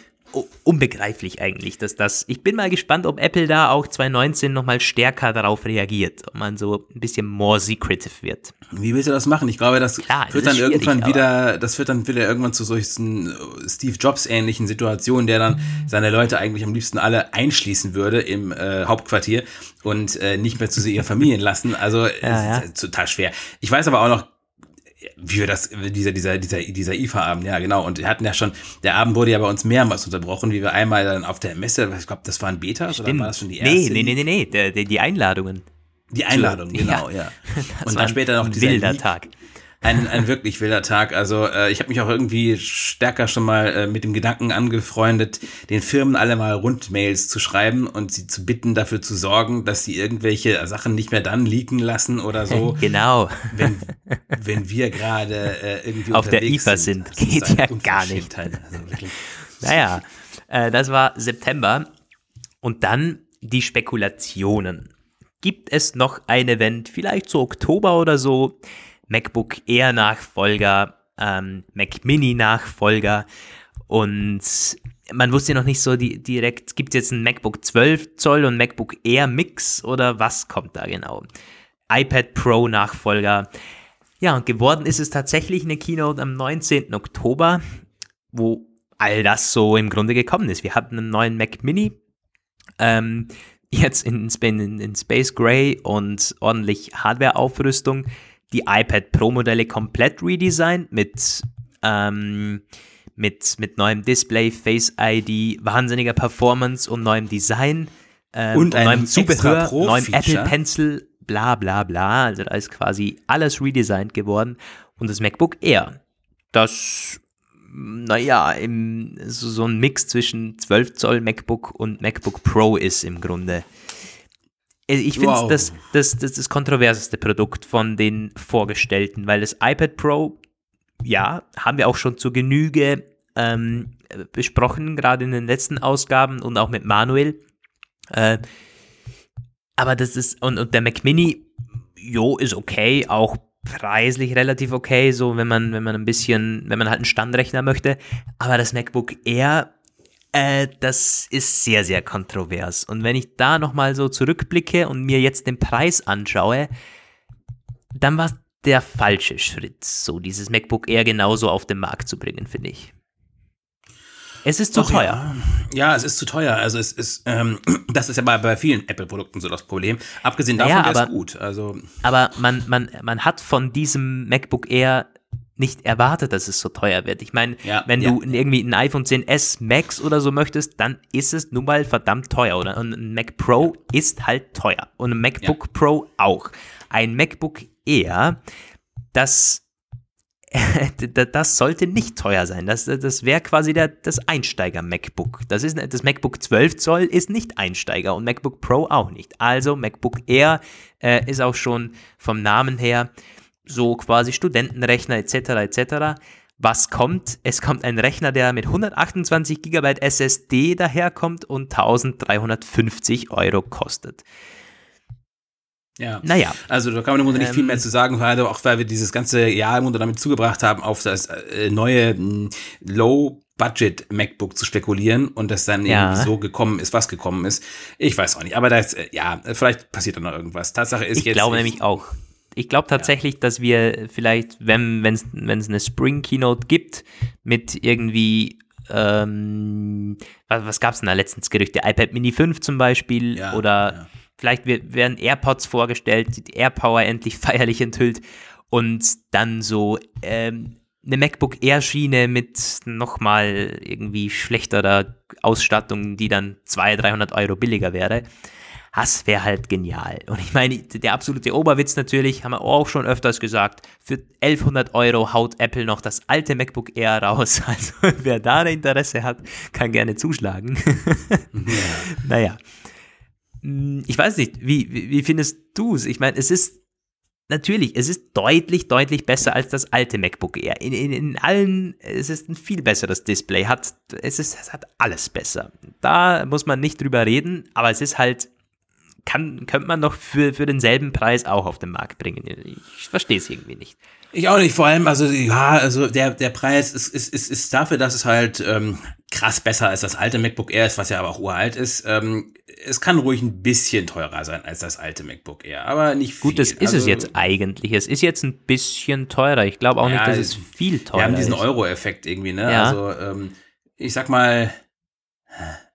unbegreiflich eigentlich, dass das. Ich bin mal gespannt, ob Apple da auch 2019 nochmal stärker darauf reagiert, ob man so ein bisschen more secretive wird. Wie willst du das machen? Ich glaube, das Klar, wird das dann irgendwann wieder, das wird dann wieder irgendwann zu solchen äh, Steve Jobs ähnlichen Situationen, der dann seine Leute eigentlich am liebsten alle einschließen würde im äh, Hauptquartier und äh, nicht mehr zu ihren Familien lassen. Also ja, ja. total schwer. Ich weiß aber auch noch wie wir das, dieser, dieser, dieser, dieser IFA-Abend, ja, genau. Und wir hatten ja schon, der Abend wurde ja bei uns mehrmals unterbrochen, wie wir einmal dann auf der Messe, ich glaube, das waren Betas oder war das schon die erste? Nee, nee, nee, nee, nee, die, Einladungen. Die Einladungen, genau, ja. ja. Und dann später noch dieser wilder Tag ein, ein wirklich wilder Tag. Also äh, ich habe mich auch irgendwie stärker schon mal äh, mit dem Gedanken angefreundet, den Firmen alle mal Rundmails zu schreiben und sie zu bitten, dafür zu sorgen, dass sie irgendwelche Sachen nicht mehr dann leaken lassen oder so. Genau. Wenn, wenn wir gerade äh, irgendwie auf der IFA sind. sind. Geht ja gar nicht. Also naja, äh, das war September. Und dann die Spekulationen. Gibt es noch ein Event, vielleicht so Oktober oder so, MacBook Air Nachfolger, ähm, Mac Mini Nachfolger und man wusste noch nicht so die, direkt, gibt es jetzt ein MacBook 12 Zoll und MacBook Air Mix oder was kommt da genau? iPad Pro Nachfolger. Ja, und geworden ist es tatsächlich eine Keynote am 19. Oktober, wo all das so im Grunde gekommen ist. Wir hatten einen neuen Mac Mini, ähm, jetzt in, in, in Space Gray und ordentlich Hardware-Aufrüstung die iPad Pro-Modelle komplett redesigned mit, ähm, mit, mit neuem Display, Face ID, wahnsinniger Performance und neuem Design. Ähm, und, und neuem Zubehör, neuem Apple Pencil, bla bla bla. Also da ist quasi alles redesigned geworden. Und das MacBook Air, das, naja, im, so, so ein Mix zwischen 12 Zoll MacBook und MacBook Pro ist im Grunde. Äh, ich finde wow. das, das, das, das kontroverseste Produkt von den vorgestellten, weil das iPad Pro ja, haben wir auch schon zur Genüge ähm, besprochen, gerade in den letzten Ausgaben und auch mit Manuel. Äh, aber das ist, und, und der Mac Mini, jo, ist okay, auch preislich relativ okay, so wenn man, wenn man ein bisschen, wenn man halt einen Standrechner möchte. Aber das MacBook Air, äh, das ist sehr, sehr kontrovers. Und wenn ich da nochmal so zurückblicke und mir jetzt den Preis anschaue, dann war der falsche Schritt, so dieses MacBook Air genauso auf den Markt zu bringen, finde ich. Es ist zu Ach, teuer. Ja. ja. es ist zu teuer. Also es ist, ähm, das ist ja bei, bei vielen Apple-Produkten so das Problem. Abgesehen davon ja, aber, ist gut. Also aber man, man, man hat von diesem MacBook Air nicht erwartet, dass es so teuer wird. Ich meine, ja, wenn ja. du irgendwie ein iPhone 10s Max oder so möchtest, dann ist es nun mal verdammt teuer, oder? Und ein Mac Pro ist halt teuer. Und ein MacBook. Pro auch. Ein MacBook Air, das das sollte nicht teuer sein. Das, das wäre quasi der, das Einsteiger-MacBook. Das, ist, das MacBook 12 Zoll ist nicht Einsteiger und MacBook Pro auch nicht. Also MacBook Air äh, ist auch schon vom Namen her so quasi Studentenrechner etc. etc. Was kommt? Es kommt ein Rechner, der mit 128 GB SSD daherkommt und 1350 Euro kostet. Ja. Naja. Also da kann man im Grunde nicht ähm, viel mehr ähm. zu sagen, weil, auch weil wir dieses ganze Jahr im Grunde damit zugebracht haben, auf das äh, neue hm, Low Budget MacBook zu spekulieren und das dann ja. irgendwie so gekommen ist, was gekommen ist. Ich weiß auch nicht. Aber das, äh, ja, vielleicht passiert da noch irgendwas. Tatsache ist ich jetzt. Ich glaube nämlich auch. Ich glaube tatsächlich, ja. dass wir vielleicht, wenn es eine Spring Keynote gibt, mit irgendwie ähm, was, was gab es denn da letztens Gerüchte? iPad Mini 5 zum Beispiel ja, oder ja. Vielleicht werden AirPods vorgestellt, die AirPower endlich feierlich enthüllt und dann so ähm, eine MacBook Air Schiene mit nochmal irgendwie schlechterer Ausstattung, die dann 200, 300 Euro billiger wäre. Das wäre halt genial. Und ich meine, der absolute Oberwitz natürlich, haben wir auch schon öfters gesagt, für 1100 Euro haut Apple noch das alte MacBook Air raus. Also wer da Interesse hat, kann gerne zuschlagen. ja. Naja. Hm, ich weiß nicht, wie, wie, wie findest du es? Ich meine, es ist natürlich, es ist deutlich, deutlich besser als das alte MacBook Air. In, in, in allen, es ist ein viel besseres Display, hat, es, ist, es hat alles besser. Da muss man nicht drüber reden, aber es ist halt, kann, könnte man noch für, für denselben Preis auch auf den Markt bringen. Ich verstehe es irgendwie nicht. Ich auch nicht, vor allem, also ja, also der, der Preis ist, ist, ist, ist dafür, dass es halt ähm, krass besser als das alte MacBook Air ist, was ja aber auch uralt ist. Ähm, es kann ruhig ein bisschen teurer sein als das alte MacBook Air, aber nicht viel. Gut, das ist also, es jetzt eigentlich. Es ist jetzt ein bisschen teurer. Ich glaube auch ja, nicht, dass es viel teurer ist. Wir haben diesen Euro-Effekt irgendwie, ne? Ja. Also ähm, ich sag mal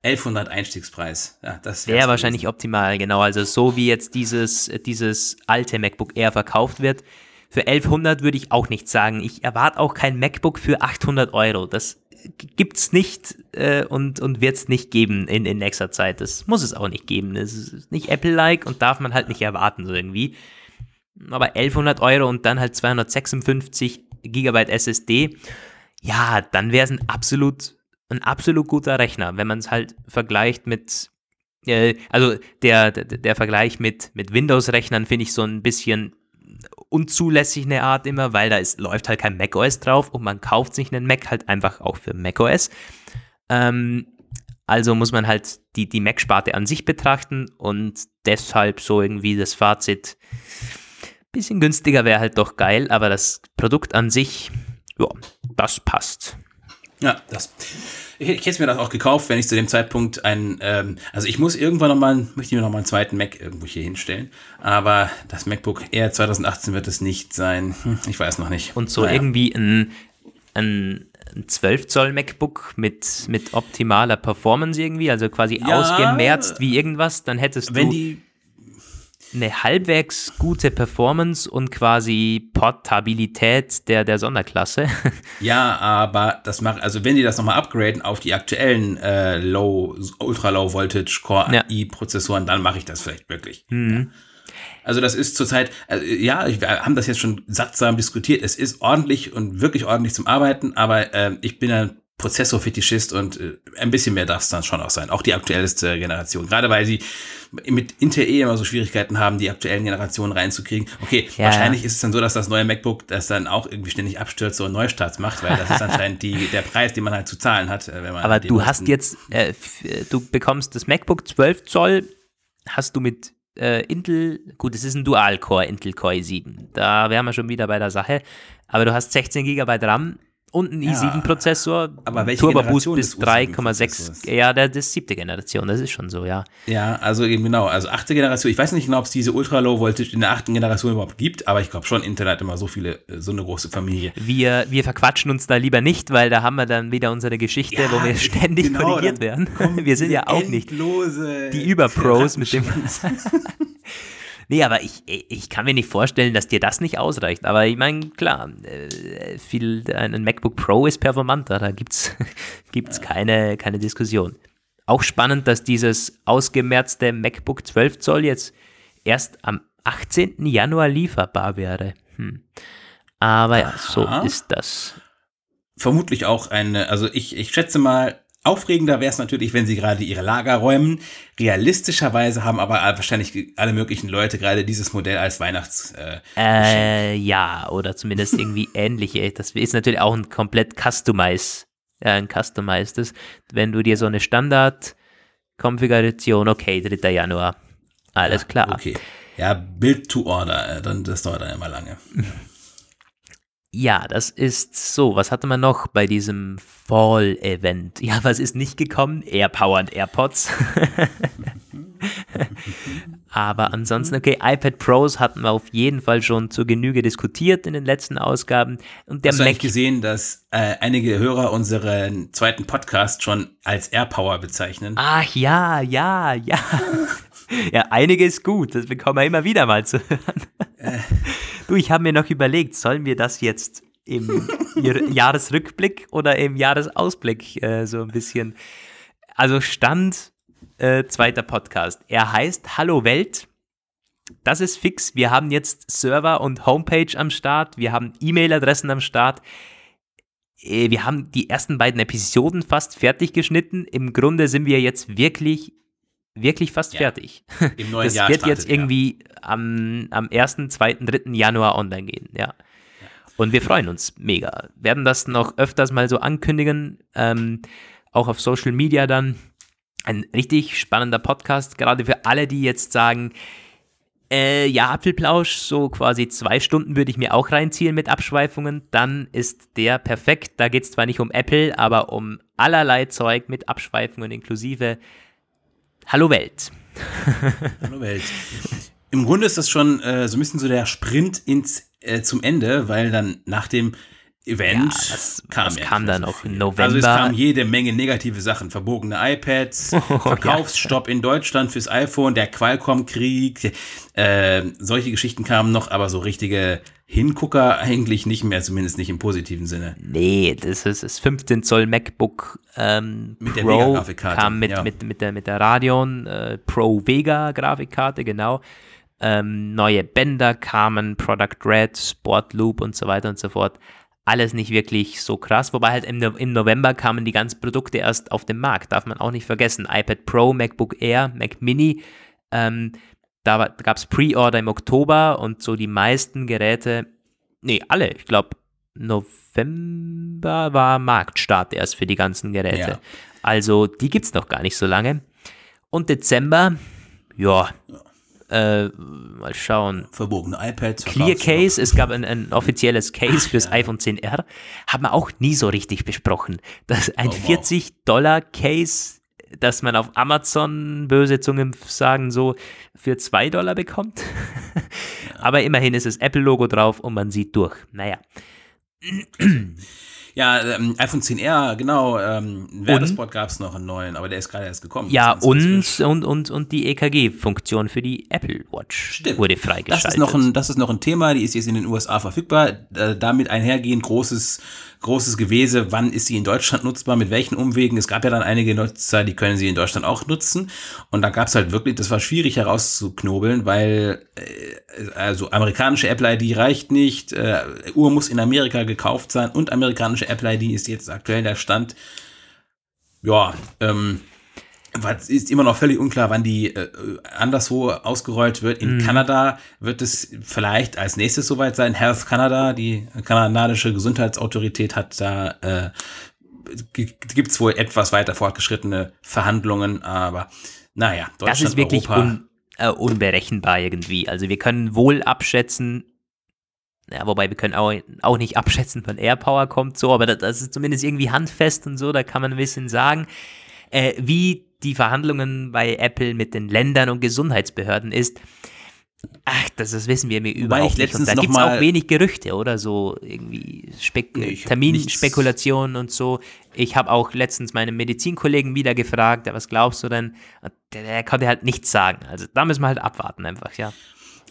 1100 Einstiegspreis. Ja, das wäre wahrscheinlich optimal, genau. Also so wie jetzt dieses, dieses alte MacBook Air verkauft wird, für 1100 würde ich auch nicht sagen. Ich erwarte auch kein MacBook für 800 Euro. Das gibt's nicht äh, und, und wird's nicht geben in, in nächster Zeit. Das muss es auch nicht geben. Das ist nicht Apple-like und darf man halt nicht erwarten, so irgendwie. Aber 1100 Euro und dann halt 256 Gigabyte SSD. Ja, dann wäre es ein absolut, ein absolut guter Rechner, wenn man es halt vergleicht mit äh, also der, der, der Vergleich mit, mit Windows-Rechnern finde ich so ein bisschen unzulässig eine Art immer, weil da ist, läuft halt kein macOS drauf und man kauft sich einen Mac halt einfach auch für macOS. Ähm, also muss man halt die, die Mac-Sparte an sich betrachten und deshalb so irgendwie das Fazit, bisschen günstiger wäre halt doch geil, aber das Produkt an sich, ja, das passt. Ja, das. Ich, ich hätte mir das auch gekauft, wenn ich zu dem Zeitpunkt ein, ähm, also ich muss irgendwann nochmal, möchte ich mir nochmal einen zweiten Mac irgendwo hier hinstellen, aber das MacBook Air 2018 wird es nicht sein. Hm, ich weiß noch nicht. Und so naja. irgendwie ein, ein, ein 12 Zoll MacBook mit, mit optimaler Performance irgendwie, also quasi ja, ausgemerzt wie irgendwas, dann hättest wenn du. Die, eine halbwegs gute Performance und quasi Portabilität der, der Sonderklasse. Ja, aber das macht, also wenn die das nochmal upgraden auf die aktuellen äh, Low, Ultra Low Voltage Core ja. i-Prozessoren, dann mache ich das vielleicht wirklich. Mhm. Ja. Also das ist zurzeit, also ja, wir haben das jetzt schon sattsam diskutiert. Es ist ordentlich und wirklich ordentlich zum Arbeiten, aber äh, ich bin ja Prozessorfetischist und äh, ein bisschen mehr darf es dann schon auch sein. Auch die aktuellste Generation. Gerade weil sie mit Intel eh immer so Schwierigkeiten haben, die aktuellen Generationen reinzukriegen. Okay, ja. wahrscheinlich ist es dann so, dass das neue MacBook das dann auch irgendwie ständig abstürzt und Neustarts macht, weil das ist anscheinend die, der Preis, den man halt zu zahlen hat. Äh, wenn man Aber du hast jetzt, äh, du bekommst das MacBook 12 Zoll, hast du mit äh, Intel, gut, es ist ein Dual-Core, Intel Core i7. Da wären wir schon wieder bei der Sache. Aber du hast 16 GB RAM und ein i7-Prozessor. aber welche Turbo Boost bis 3,6. Ja, der, das ist siebte Generation, das ist schon so, ja. Ja, also eben genau. Also achte Generation. Ich weiß nicht genau, ob es diese Ultra Low Voltage in der achten Generation überhaupt gibt, aber ich glaube schon, Intel hat immer so viele, äh, so eine große Familie. Wir, wir verquatschen uns da lieber nicht, weil da haben wir dann wieder unsere Geschichte, ja, wo wir ständig genau, korrigiert werden. Wir sind ja auch nicht die Überpros mit dem. Nee, aber ich, ich kann mir nicht vorstellen, dass dir das nicht ausreicht. Aber ich meine, klar, äh, viel, ein MacBook Pro ist performanter, da gibt es gibt's keine, keine Diskussion. Auch spannend, dass dieses ausgemerzte MacBook 12 Zoll jetzt erst am 18. Januar lieferbar wäre. Hm. Aber ja, so ist das. Vermutlich auch eine, also ich, ich schätze mal, Aufregender wäre es natürlich, wenn sie gerade ihre Lager räumen. Realistischerweise haben aber wahrscheinlich alle möglichen Leute gerade dieses Modell als Weihnachts. Äh, äh ja, oder zumindest irgendwie ähnliche. Das ist natürlich auch ein komplett Customize, ja, ein Customized. Wenn du dir so eine Standard-Konfiguration, okay, 3. Januar, alles ja, klar. Okay. Ja, Build to Order, äh, dann, das dauert dann immer lange. Ja, das ist so. Was hatte man noch bei diesem Fall-Event? Ja, was ist nicht gekommen? Air-Powered AirPods. Aber ansonsten, okay, iPad Pros hatten wir auf jeden Fall schon zur Genüge diskutiert in den letzten Ausgaben. Und der Hast Mac du gesehen, dass äh, einige Hörer unseren zweiten Podcast schon als AirPower bezeichnen? Ach ja, ja, ja. ja, einige ist gut. Das bekommen wir immer wieder mal zu hören. Äh. Du, ich habe mir noch überlegt, sollen wir das jetzt im Jahresrückblick oder im Jahresausblick äh, so ein bisschen. Also Stand äh, zweiter Podcast. Er heißt Hallo Welt. Das ist fix. Wir haben jetzt Server und Homepage am Start. Wir haben E-Mail-Adressen am Start. Äh, wir haben die ersten beiden Episoden fast fertig geschnitten. Im Grunde sind wir jetzt wirklich wirklich fast ja. fertig. Im neuen das Jahr wird startet, jetzt irgendwie ja. am, am 1., 2., 3. Januar online gehen, ja. Und wir freuen uns mega. Werden das noch öfters mal so ankündigen, ähm, auch auf Social Media dann. Ein richtig spannender Podcast, gerade für alle, die jetzt sagen, äh, ja, Apfelplausch, so quasi zwei Stunden würde ich mir auch reinziehen mit Abschweifungen. Dann ist der perfekt. Da geht es zwar nicht um Apple, aber um allerlei Zeug mit Abschweifungen inklusive. Hallo Welt. Hallo Welt. Im Grunde ist das schon äh, so ein bisschen so der Sprint ins, äh, zum Ende, weil dann nach dem Event ja, was, kam, was kam dann auch im November. Also es kamen jede Menge negative Sachen, verbogene iPads, oh, Verkaufsstopp ja. in Deutschland fürs iPhone, der Qualcomm-Krieg, äh, solche Geschichten kamen noch, aber so richtige Hingucker eigentlich nicht mehr, zumindest nicht im positiven Sinne. Nee, das ist das 15 Zoll MacBook ähm, mit Pro der kam mit, ja. mit, mit, der, mit der Radeon äh, Pro Vega Grafikkarte, genau. Ähm, neue Bänder kamen, Product Red, Sport Loop und so weiter und so fort. Alles nicht wirklich so krass, wobei halt im, im November kamen die ganzen Produkte erst auf den Markt, darf man auch nicht vergessen. iPad Pro, MacBook Air, Mac Mini, ähm, da gab es Pre-Order im Oktober und so die meisten Geräte, nee, alle, ich glaube, November war Marktstart erst für die ganzen Geräte. Ja. Also die gibt es noch gar nicht so lange. Und Dezember, ja, äh, mal schauen. Verbogene iPads. Clear Case, es gab ein, ein offizielles Case fürs ja. iPhone 10R. Haben wir auch nie so richtig besprochen. Das ein oh, wow. 40 Dollar Case dass man auf Amazon, böse Zungen sagen so, für 2 Dollar bekommt. Aber immerhin ist das Apple-Logo drauf und man sieht durch. Naja. Ja, ähm, iPhone 10R, genau. Ähm, Werbespot gab es noch einen neuen, aber der ist gerade erst gekommen. Ja, und, und, und, und die EKG-Funktion für die Apple Watch Stimmt. wurde freigeschaltet. Das ist, noch ein, das ist noch ein Thema, die ist jetzt in den USA verfügbar. Äh, damit einhergehend großes großes Gewese, wann ist sie in Deutschland nutzbar, mit welchen Umwegen. Es gab ja dann einige Nutzer, die können sie in Deutschland auch nutzen. Und da gab es halt wirklich, das war schwierig herauszuknobeln, weil äh, also amerikanische Apple-ID reicht nicht, äh, Uhr muss in Amerika gekauft sein und amerikanische Apple-ID ist jetzt aktuell der Stand. Ja, ähm, es ist immer noch völlig unklar, wann die äh, anderswo ausgerollt wird. In mm. Kanada wird es vielleicht als nächstes soweit sein. Health Canada, die kanadische Gesundheitsautorität, hat da äh, gibt es wohl etwas weiter fortgeschrittene Verhandlungen, aber naja, Deutschland, Das ist wirklich Europa, un, äh, unberechenbar irgendwie. Also wir können wohl abschätzen, ja, wobei wir können auch, auch nicht abschätzen, wann AirPower kommt, so, aber das, das ist zumindest irgendwie handfest und so, da kann man ein bisschen sagen. Äh, wie die Verhandlungen bei Apple mit den Ländern und Gesundheitsbehörden ist. Ach, das, das wissen wir mir überhaupt nicht. Und da gibt es auch wenig Gerüchte oder so, irgendwie Spek nee, Terminspekulationen und so. Ich habe auch letztens meinen Medizinkollegen wieder gefragt, was glaubst du denn? Der, der konnte halt nichts sagen. Also da müssen wir halt abwarten einfach, ja.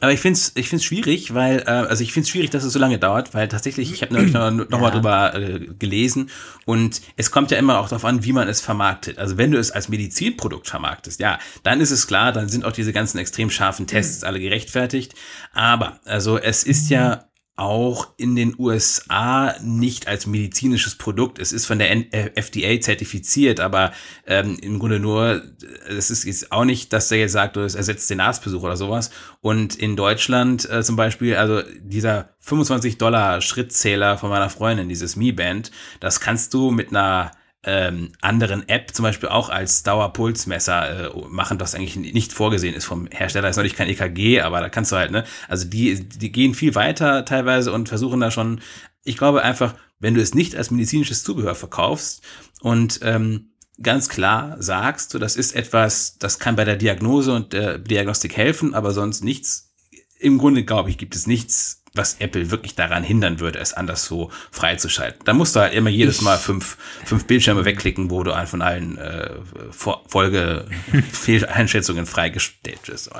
Aber ich finde es ich find's schwierig, weil, äh, also ich finde es schwierig, dass es so lange dauert, weil tatsächlich, ich habe neulich noch, noch ja. mal drüber äh, gelesen und es kommt ja immer auch darauf an, wie man es vermarktet. Also wenn du es als Medizinprodukt vermarktest, ja, dann ist es klar, dann sind auch diese ganzen extrem scharfen Tests alle gerechtfertigt. Aber, also es ist ja auch in den USA nicht als medizinisches Produkt. Es ist von der äh, FDA zertifiziert, aber ähm, im Grunde nur, es ist jetzt auch nicht, dass der jetzt sagt, es ersetzt den Arztbesuch oder sowas. Und in Deutschland äh, zum Beispiel, also dieser 25 Dollar Schrittzähler von meiner Freundin, dieses Mi Band, das kannst du mit einer ähm, anderen App zum Beispiel auch als Dauerpulsmesser äh, machen, das eigentlich nicht vorgesehen ist vom Hersteller. Ist natürlich kein EKG, aber da kannst du halt, ne? Also die, die gehen viel weiter teilweise und versuchen da schon, ich glaube einfach, wenn du es nicht als medizinisches Zubehör verkaufst und ähm, ganz klar sagst, du, das ist etwas, das kann bei der Diagnose und der Diagnostik helfen, aber sonst nichts. Im Grunde, glaube ich, gibt es nichts was Apple wirklich daran hindern würde, es anders so freizuschalten. Da musst du halt immer jedes Mal fünf, fünf Bildschirme wegklicken, wo du von allen äh, Folge-Fehleinschätzungen freigestellt bist.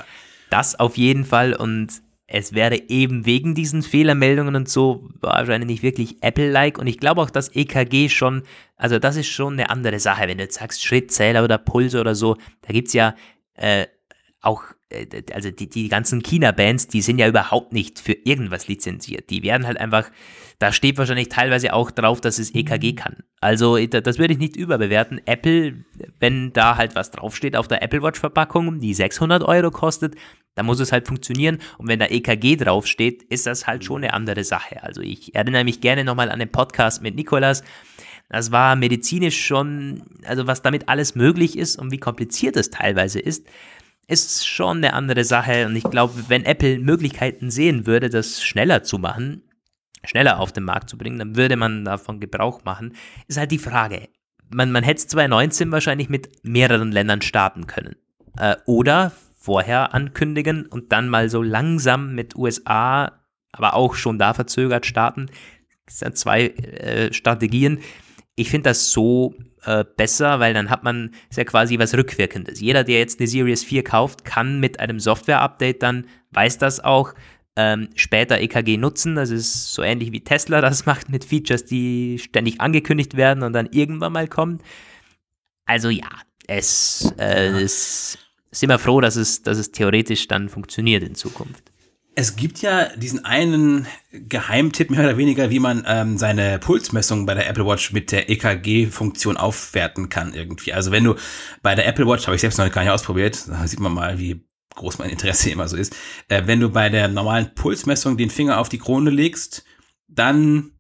Das auf jeden Fall und es wäre eben wegen diesen Fehlermeldungen und so wahrscheinlich nicht wirklich Apple-like und ich glaube auch, dass EKG schon, also das ist schon eine andere Sache, wenn du jetzt sagst Schrittzähler oder Pulse oder so, da gibt's ja äh, auch also die, die ganzen China-Bands, die sind ja überhaupt nicht für irgendwas lizenziert. Die werden halt einfach, da steht wahrscheinlich teilweise auch drauf, dass es EKG kann. Also das würde ich nicht überbewerten. Apple, wenn da halt was draufsteht auf der Apple Watch-Verpackung, die 600 Euro kostet, dann muss es halt funktionieren. Und wenn da EKG draufsteht, ist das halt schon eine andere Sache. Also ich erinnere mich gerne nochmal an den Podcast mit Nikolas. Das war medizinisch schon, also was damit alles möglich ist und wie kompliziert es teilweise ist ist schon eine andere Sache. Und ich glaube, wenn Apple Möglichkeiten sehen würde, das schneller zu machen, schneller auf den Markt zu bringen, dann würde man davon Gebrauch machen. Ist halt die Frage. Man, man hätte 2019 wahrscheinlich mit mehreren Ländern starten können. Äh, oder vorher ankündigen und dann mal so langsam mit USA, aber auch schon da verzögert starten. Das sind zwei äh, Strategien. Ich finde das so äh, besser, weil dann hat man ist ja quasi was Rückwirkendes. Jeder, der jetzt eine Series 4 kauft, kann mit einem Software-Update dann, weiß das auch, ähm, später EKG nutzen. Das ist so ähnlich wie Tesla das macht mit Features, die ständig angekündigt werden und dann irgendwann mal kommen. Also ja, es, äh, es ist immer froh, dass es, dass es theoretisch dann funktioniert in Zukunft. Es gibt ja diesen einen Geheimtipp mehr oder weniger, wie man ähm, seine Pulsmessung bei der Apple Watch mit der EKG-Funktion aufwerten kann irgendwie. Also wenn du bei der Apple Watch, habe ich selbst noch gar nicht ausprobiert, da sieht man mal, wie groß mein Interesse immer so ist. Äh, wenn du bei der normalen Pulsmessung den Finger auf die Krone legst, dann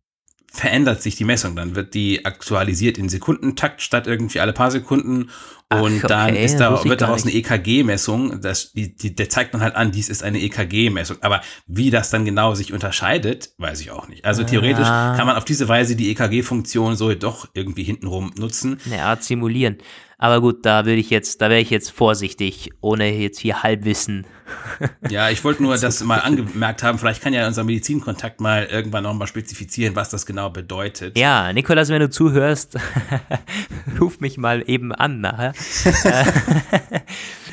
verändert sich die Messung. Dann wird die aktualisiert in Sekundentakt statt irgendwie alle paar Sekunden. Und Ach, dann ist da, wird daraus eine EKG-Messung. Das, die, die, der zeigt dann halt an, dies ist eine EKG-Messung. Aber wie das dann genau sich unterscheidet, weiß ich auch nicht. Also theoretisch ah. kann man auf diese Weise die EKG-Funktion so doch irgendwie hintenrum nutzen. Eine Art simulieren. Aber gut, da würde ich jetzt, da wäre ich jetzt vorsichtig, ohne jetzt hier Halbwissen. Ja, ich wollte nur das mal angemerkt haben. Vielleicht kann ja unser Medizinkontakt mal irgendwann nochmal spezifizieren, was das genau bedeutet. Ja, Nikolas, wenn du zuhörst, ruf mich mal eben an nachher. uh,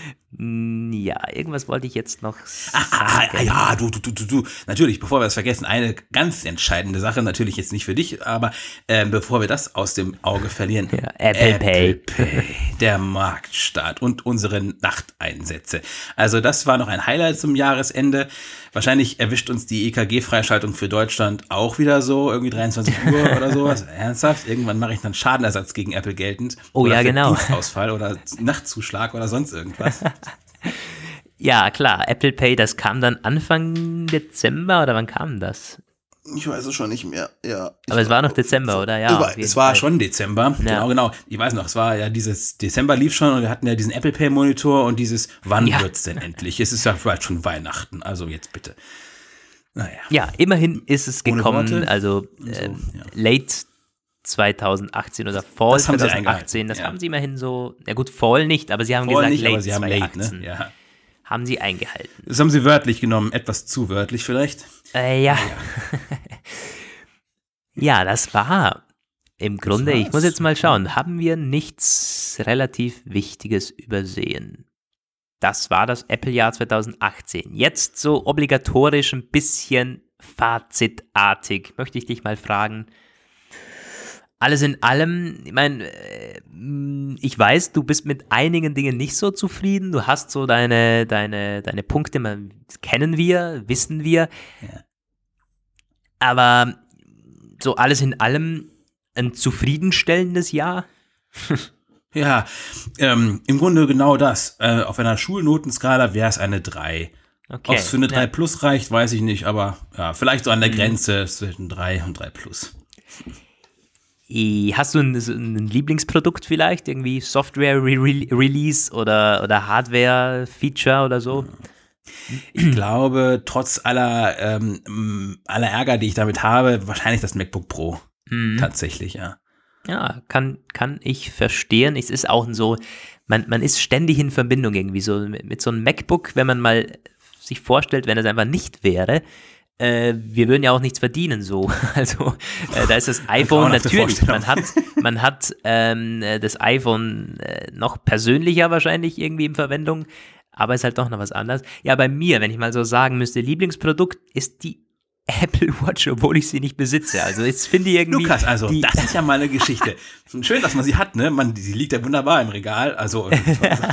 ja, irgendwas wollte ich jetzt noch sagen. Ah, ah, ja, du, du, du, du, du. Natürlich, bevor wir das vergessen, eine ganz entscheidende Sache, natürlich jetzt nicht für dich, aber äh, bevor wir das aus dem Auge verlieren. Ja, Apple, Apple Pay. Pay. Der Marktstart und unsere Nachteinsätze. Also das war noch ein Highlight zum Jahresende. Wahrscheinlich erwischt uns die EKG-Freischaltung für Deutschland auch wieder so, irgendwie 23 Uhr oder sowas. Ernsthaft? Irgendwann mache ich dann Schadenersatz gegen Apple geltend. Oh ja, genau. Dienstausfall oder Nachtzuschlag oder sonst irgendwas. ja, klar. Apple Pay, das kam dann Anfang Dezember oder wann kam das? Ich weiß es schon nicht mehr, ja. Aber es war noch Dezember, oder? Ja. Es war, es war schon Dezember. Ja. Genau, genau. Ich weiß noch, es war ja dieses Dezember lief schon und wir hatten ja diesen Apple Pay Monitor und dieses, wann ja. wird's denn endlich? Es ist ja bald schon Weihnachten, also jetzt bitte. Naja. Ja, immerhin ist es gekommen, also äh, so, ja. late 2018 oder Fall das 2018, das ja. haben sie immerhin so, ja gut, Fall nicht, aber sie haben Fall gesagt, nicht, late aber sie haben 2018. late, ne? Ja. Haben sie eingehalten. Das haben sie wörtlich genommen, etwas zu wörtlich vielleicht. Äh, ja. Ja. ja, das war im Grunde, ich muss jetzt mal schauen, haben wir nichts relativ Wichtiges übersehen? Das war das Apple-Jahr 2018. Jetzt so obligatorisch ein bisschen fazitartig, möchte ich dich mal fragen. Alles in allem, ich meine, äh, ich weiß, du bist mit einigen Dingen nicht so zufrieden. Du hast so deine, deine, deine Punkte, man, kennen wir, wissen wir. Ja. Aber so alles in allem ein zufriedenstellendes Jahr. Ja, ähm, im Grunde genau das. Äh, auf einer Schulnotenskala wäre es eine 3. Okay. Ob es für eine 3 ja. plus reicht, weiß ich nicht, aber ja, vielleicht so an der mhm. Grenze zwischen 3 und 3 plus. Hast du ein, ein Lieblingsprodukt vielleicht? Irgendwie Software-Release -Re oder, oder Hardware-Feature oder so? Ich glaube, trotz aller, ähm, aller Ärger, die ich damit habe, wahrscheinlich das MacBook Pro. Mhm. Tatsächlich, ja. Ja, kann, kann ich verstehen. Es ist auch so, man, man ist ständig in Verbindung irgendwie so mit, mit so einem MacBook, wenn man mal sich vorstellt, wenn es einfach nicht wäre, äh, wir würden ja auch nichts verdienen so. Also äh, da ist das iPhone natürlich. Man hat, man hat ähm, das iPhone äh, noch persönlicher wahrscheinlich irgendwie in Verwendung, aber ist halt doch noch was anderes. Ja, bei mir, wenn ich mal so sagen müsste, Lieblingsprodukt ist die Apple Watch, obwohl ich sie nicht besitze. Also jetzt finde ich irgendwie. Lukas, also das ist ja mal eine Geschichte. Schön, dass man sie hat, ne? Man, sie liegt ja wunderbar im Regal. Also.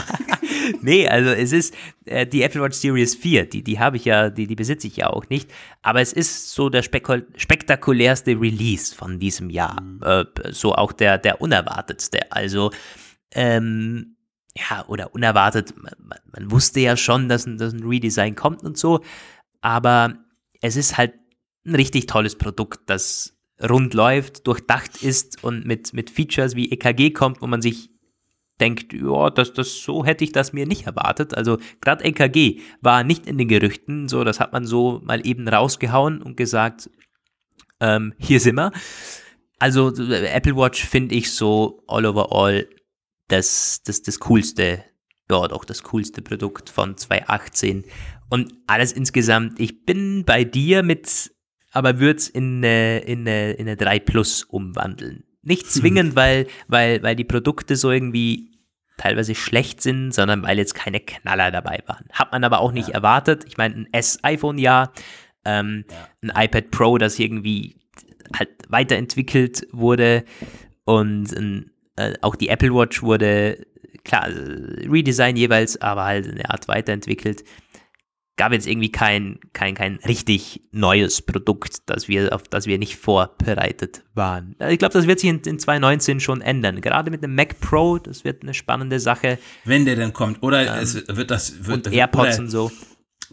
nee, also es ist äh, die Apple Watch Series 4, die, die habe ich ja, die, die besitze ich ja auch nicht. Aber es ist so der spektakulärste Release von diesem Jahr. Mhm. Äh, so auch der, der unerwartetste. Also, ähm, ja, oder unerwartet, man, man wusste ja schon, dass ein, dass ein Redesign kommt und so. Aber es ist halt ein richtig tolles Produkt, das rund läuft, durchdacht ist und mit, mit Features wie EKG kommt, wo man sich denkt, ja, das, das, so hätte ich das mir nicht erwartet. Also gerade EKG war nicht in den Gerüchten, so das hat man so mal eben rausgehauen und gesagt, ähm, hier sind wir. Also Apple Watch finde ich so all over all das, das, das coolste, ja doch das coolste Produkt von 2018 und alles insgesamt, ich bin bei dir mit, aber würde es in eine, in, eine, in eine 3 Plus umwandeln. Nicht hm. zwingend, weil, weil, weil die Produkte so irgendwie teilweise schlecht sind, sondern weil jetzt keine Knaller dabei waren. Hat man aber auch nicht ja. erwartet. Ich meine, ein S-iPhone ja, ähm, ja, ein iPad Pro, das irgendwie halt weiterentwickelt wurde und ein, äh, auch die Apple Watch wurde, klar, Redesign jeweils, aber halt eine Art weiterentwickelt gab jetzt irgendwie kein, kein, kein richtig neues Produkt, das wir, auf das wir nicht vorbereitet waren. Ich glaube, das wird sich in, in 2019 schon ändern. Gerade mit dem Mac Pro, das wird eine spannende Sache. Wenn der dann kommt. Oder ähm, es wird das. Wird, und AirPods und so.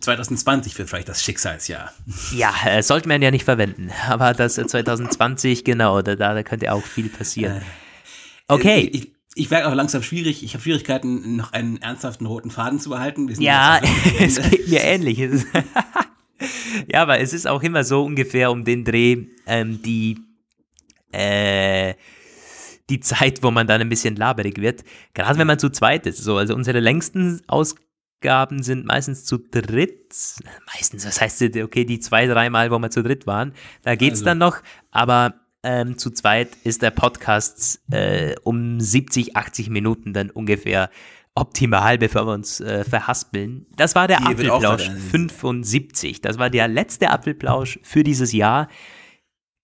2020 wird vielleicht das Schicksalsjahr. Ja, äh, sollte man ja nicht verwenden. Aber das 2020, genau, da, da könnte auch viel passieren. Äh, okay. Ich, ich werde auch langsam schwierig. Ich habe Schwierigkeiten, noch einen ernsthaften roten Faden zu behalten. Ja, es geht mir ähnlich. ja, aber es ist auch immer so ungefähr um den Dreh, ähm, die, äh, die Zeit, wo man dann ein bisschen laberig wird. Gerade wenn man zu zweit ist. So, also unsere längsten Ausgaben sind meistens zu dritt. Meistens, das heißt, okay, die zwei, dreimal, wo wir zu dritt waren, da geht's also. dann noch. Aber ähm, zu zweit ist der Podcast äh, um 70, 80 Minuten dann ungefähr. optimal, bevor wir uns äh, verhaspeln. Das war der Apfelplausch 75. Das war der letzte Apfelplausch für dieses Jahr.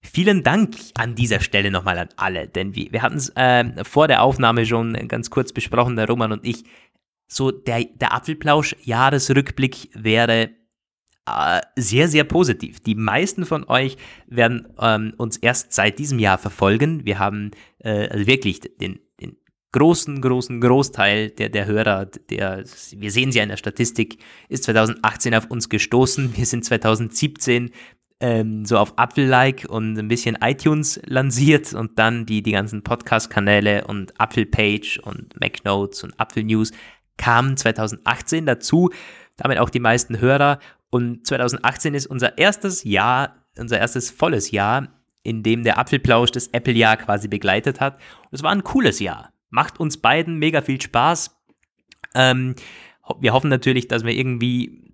Vielen Dank an dieser Stelle nochmal an alle, denn wir, wir hatten es äh, vor der Aufnahme schon ganz kurz besprochen, der Roman und ich. So, der, der Apfelplausch-Jahresrückblick wäre äh, sehr, sehr positiv. Die meisten von euch werden ähm, uns erst seit diesem Jahr verfolgen. Wir haben äh, also wirklich den, den großen, großen Großteil der, der Hörer, der, wir sehen sie ja in der Statistik, ist 2018 auf uns gestoßen. Wir sind 2017 ähm, so auf Apfel-like und ein bisschen iTunes lanciert und dann die, die ganzen Podcast-Kanäle und Apfel-Page und MacNotes und Apfel-News kamen 2018 dazu, damit auch die meisten Hörer. Und 2018 ist unser erstes Jahr, unser erstes volles Jahr, in dem der Apfelplausch das Apple-Jahr quasi begleitet hat. Und es war ein cooles Jahr. Macht uns beiden mega viel Spaß. Ähm, wir hoffen natürlich, dass wir irgendwie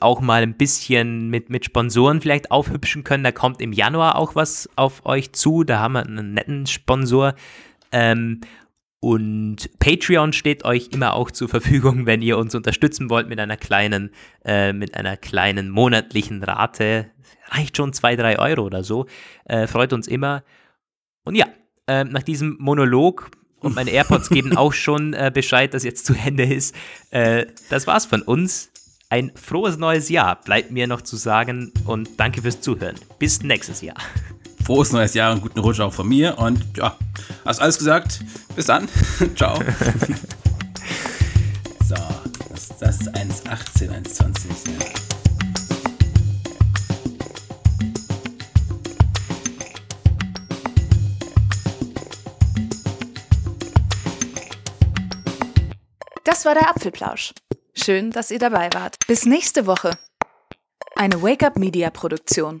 auch mal ein bisschen mit, mit Sponsoren vielleicht aufhübschen können. Da kommt im Januar auch was auf euch zu. Da haben wir einen netten Sponsor. Ähm, und Patreon steht euch immer auch zur Verfügung, wenn ihr uns unterstützen wollt mit einer kleinen, äh, mit einer kleinen monatlichen Rate. Reicht schon zwei, drei Euro oder so. Äh, freut uns immer. Und ja, äh, nach diesem Monolog und meine AirPods geben auch schon äh, Bescheid, dass jetzt zu Ende ist. Äh, das war's von uns. Ein frohes neues Jahr bleibt mir noch zu sagen und danke fürs Zuhören. Bis nächstes Jahr. Frohes neues Jahr und guten Rutsch auch von mir und ja, hast alles gesagt. Bis dann. Ciao. so, das, das ist 1,18, 1,20. Das war der Apfelplausch. Schön, dass ihr dabei wart. Bis nächste Woche. Eine Wake-up Media Produktion.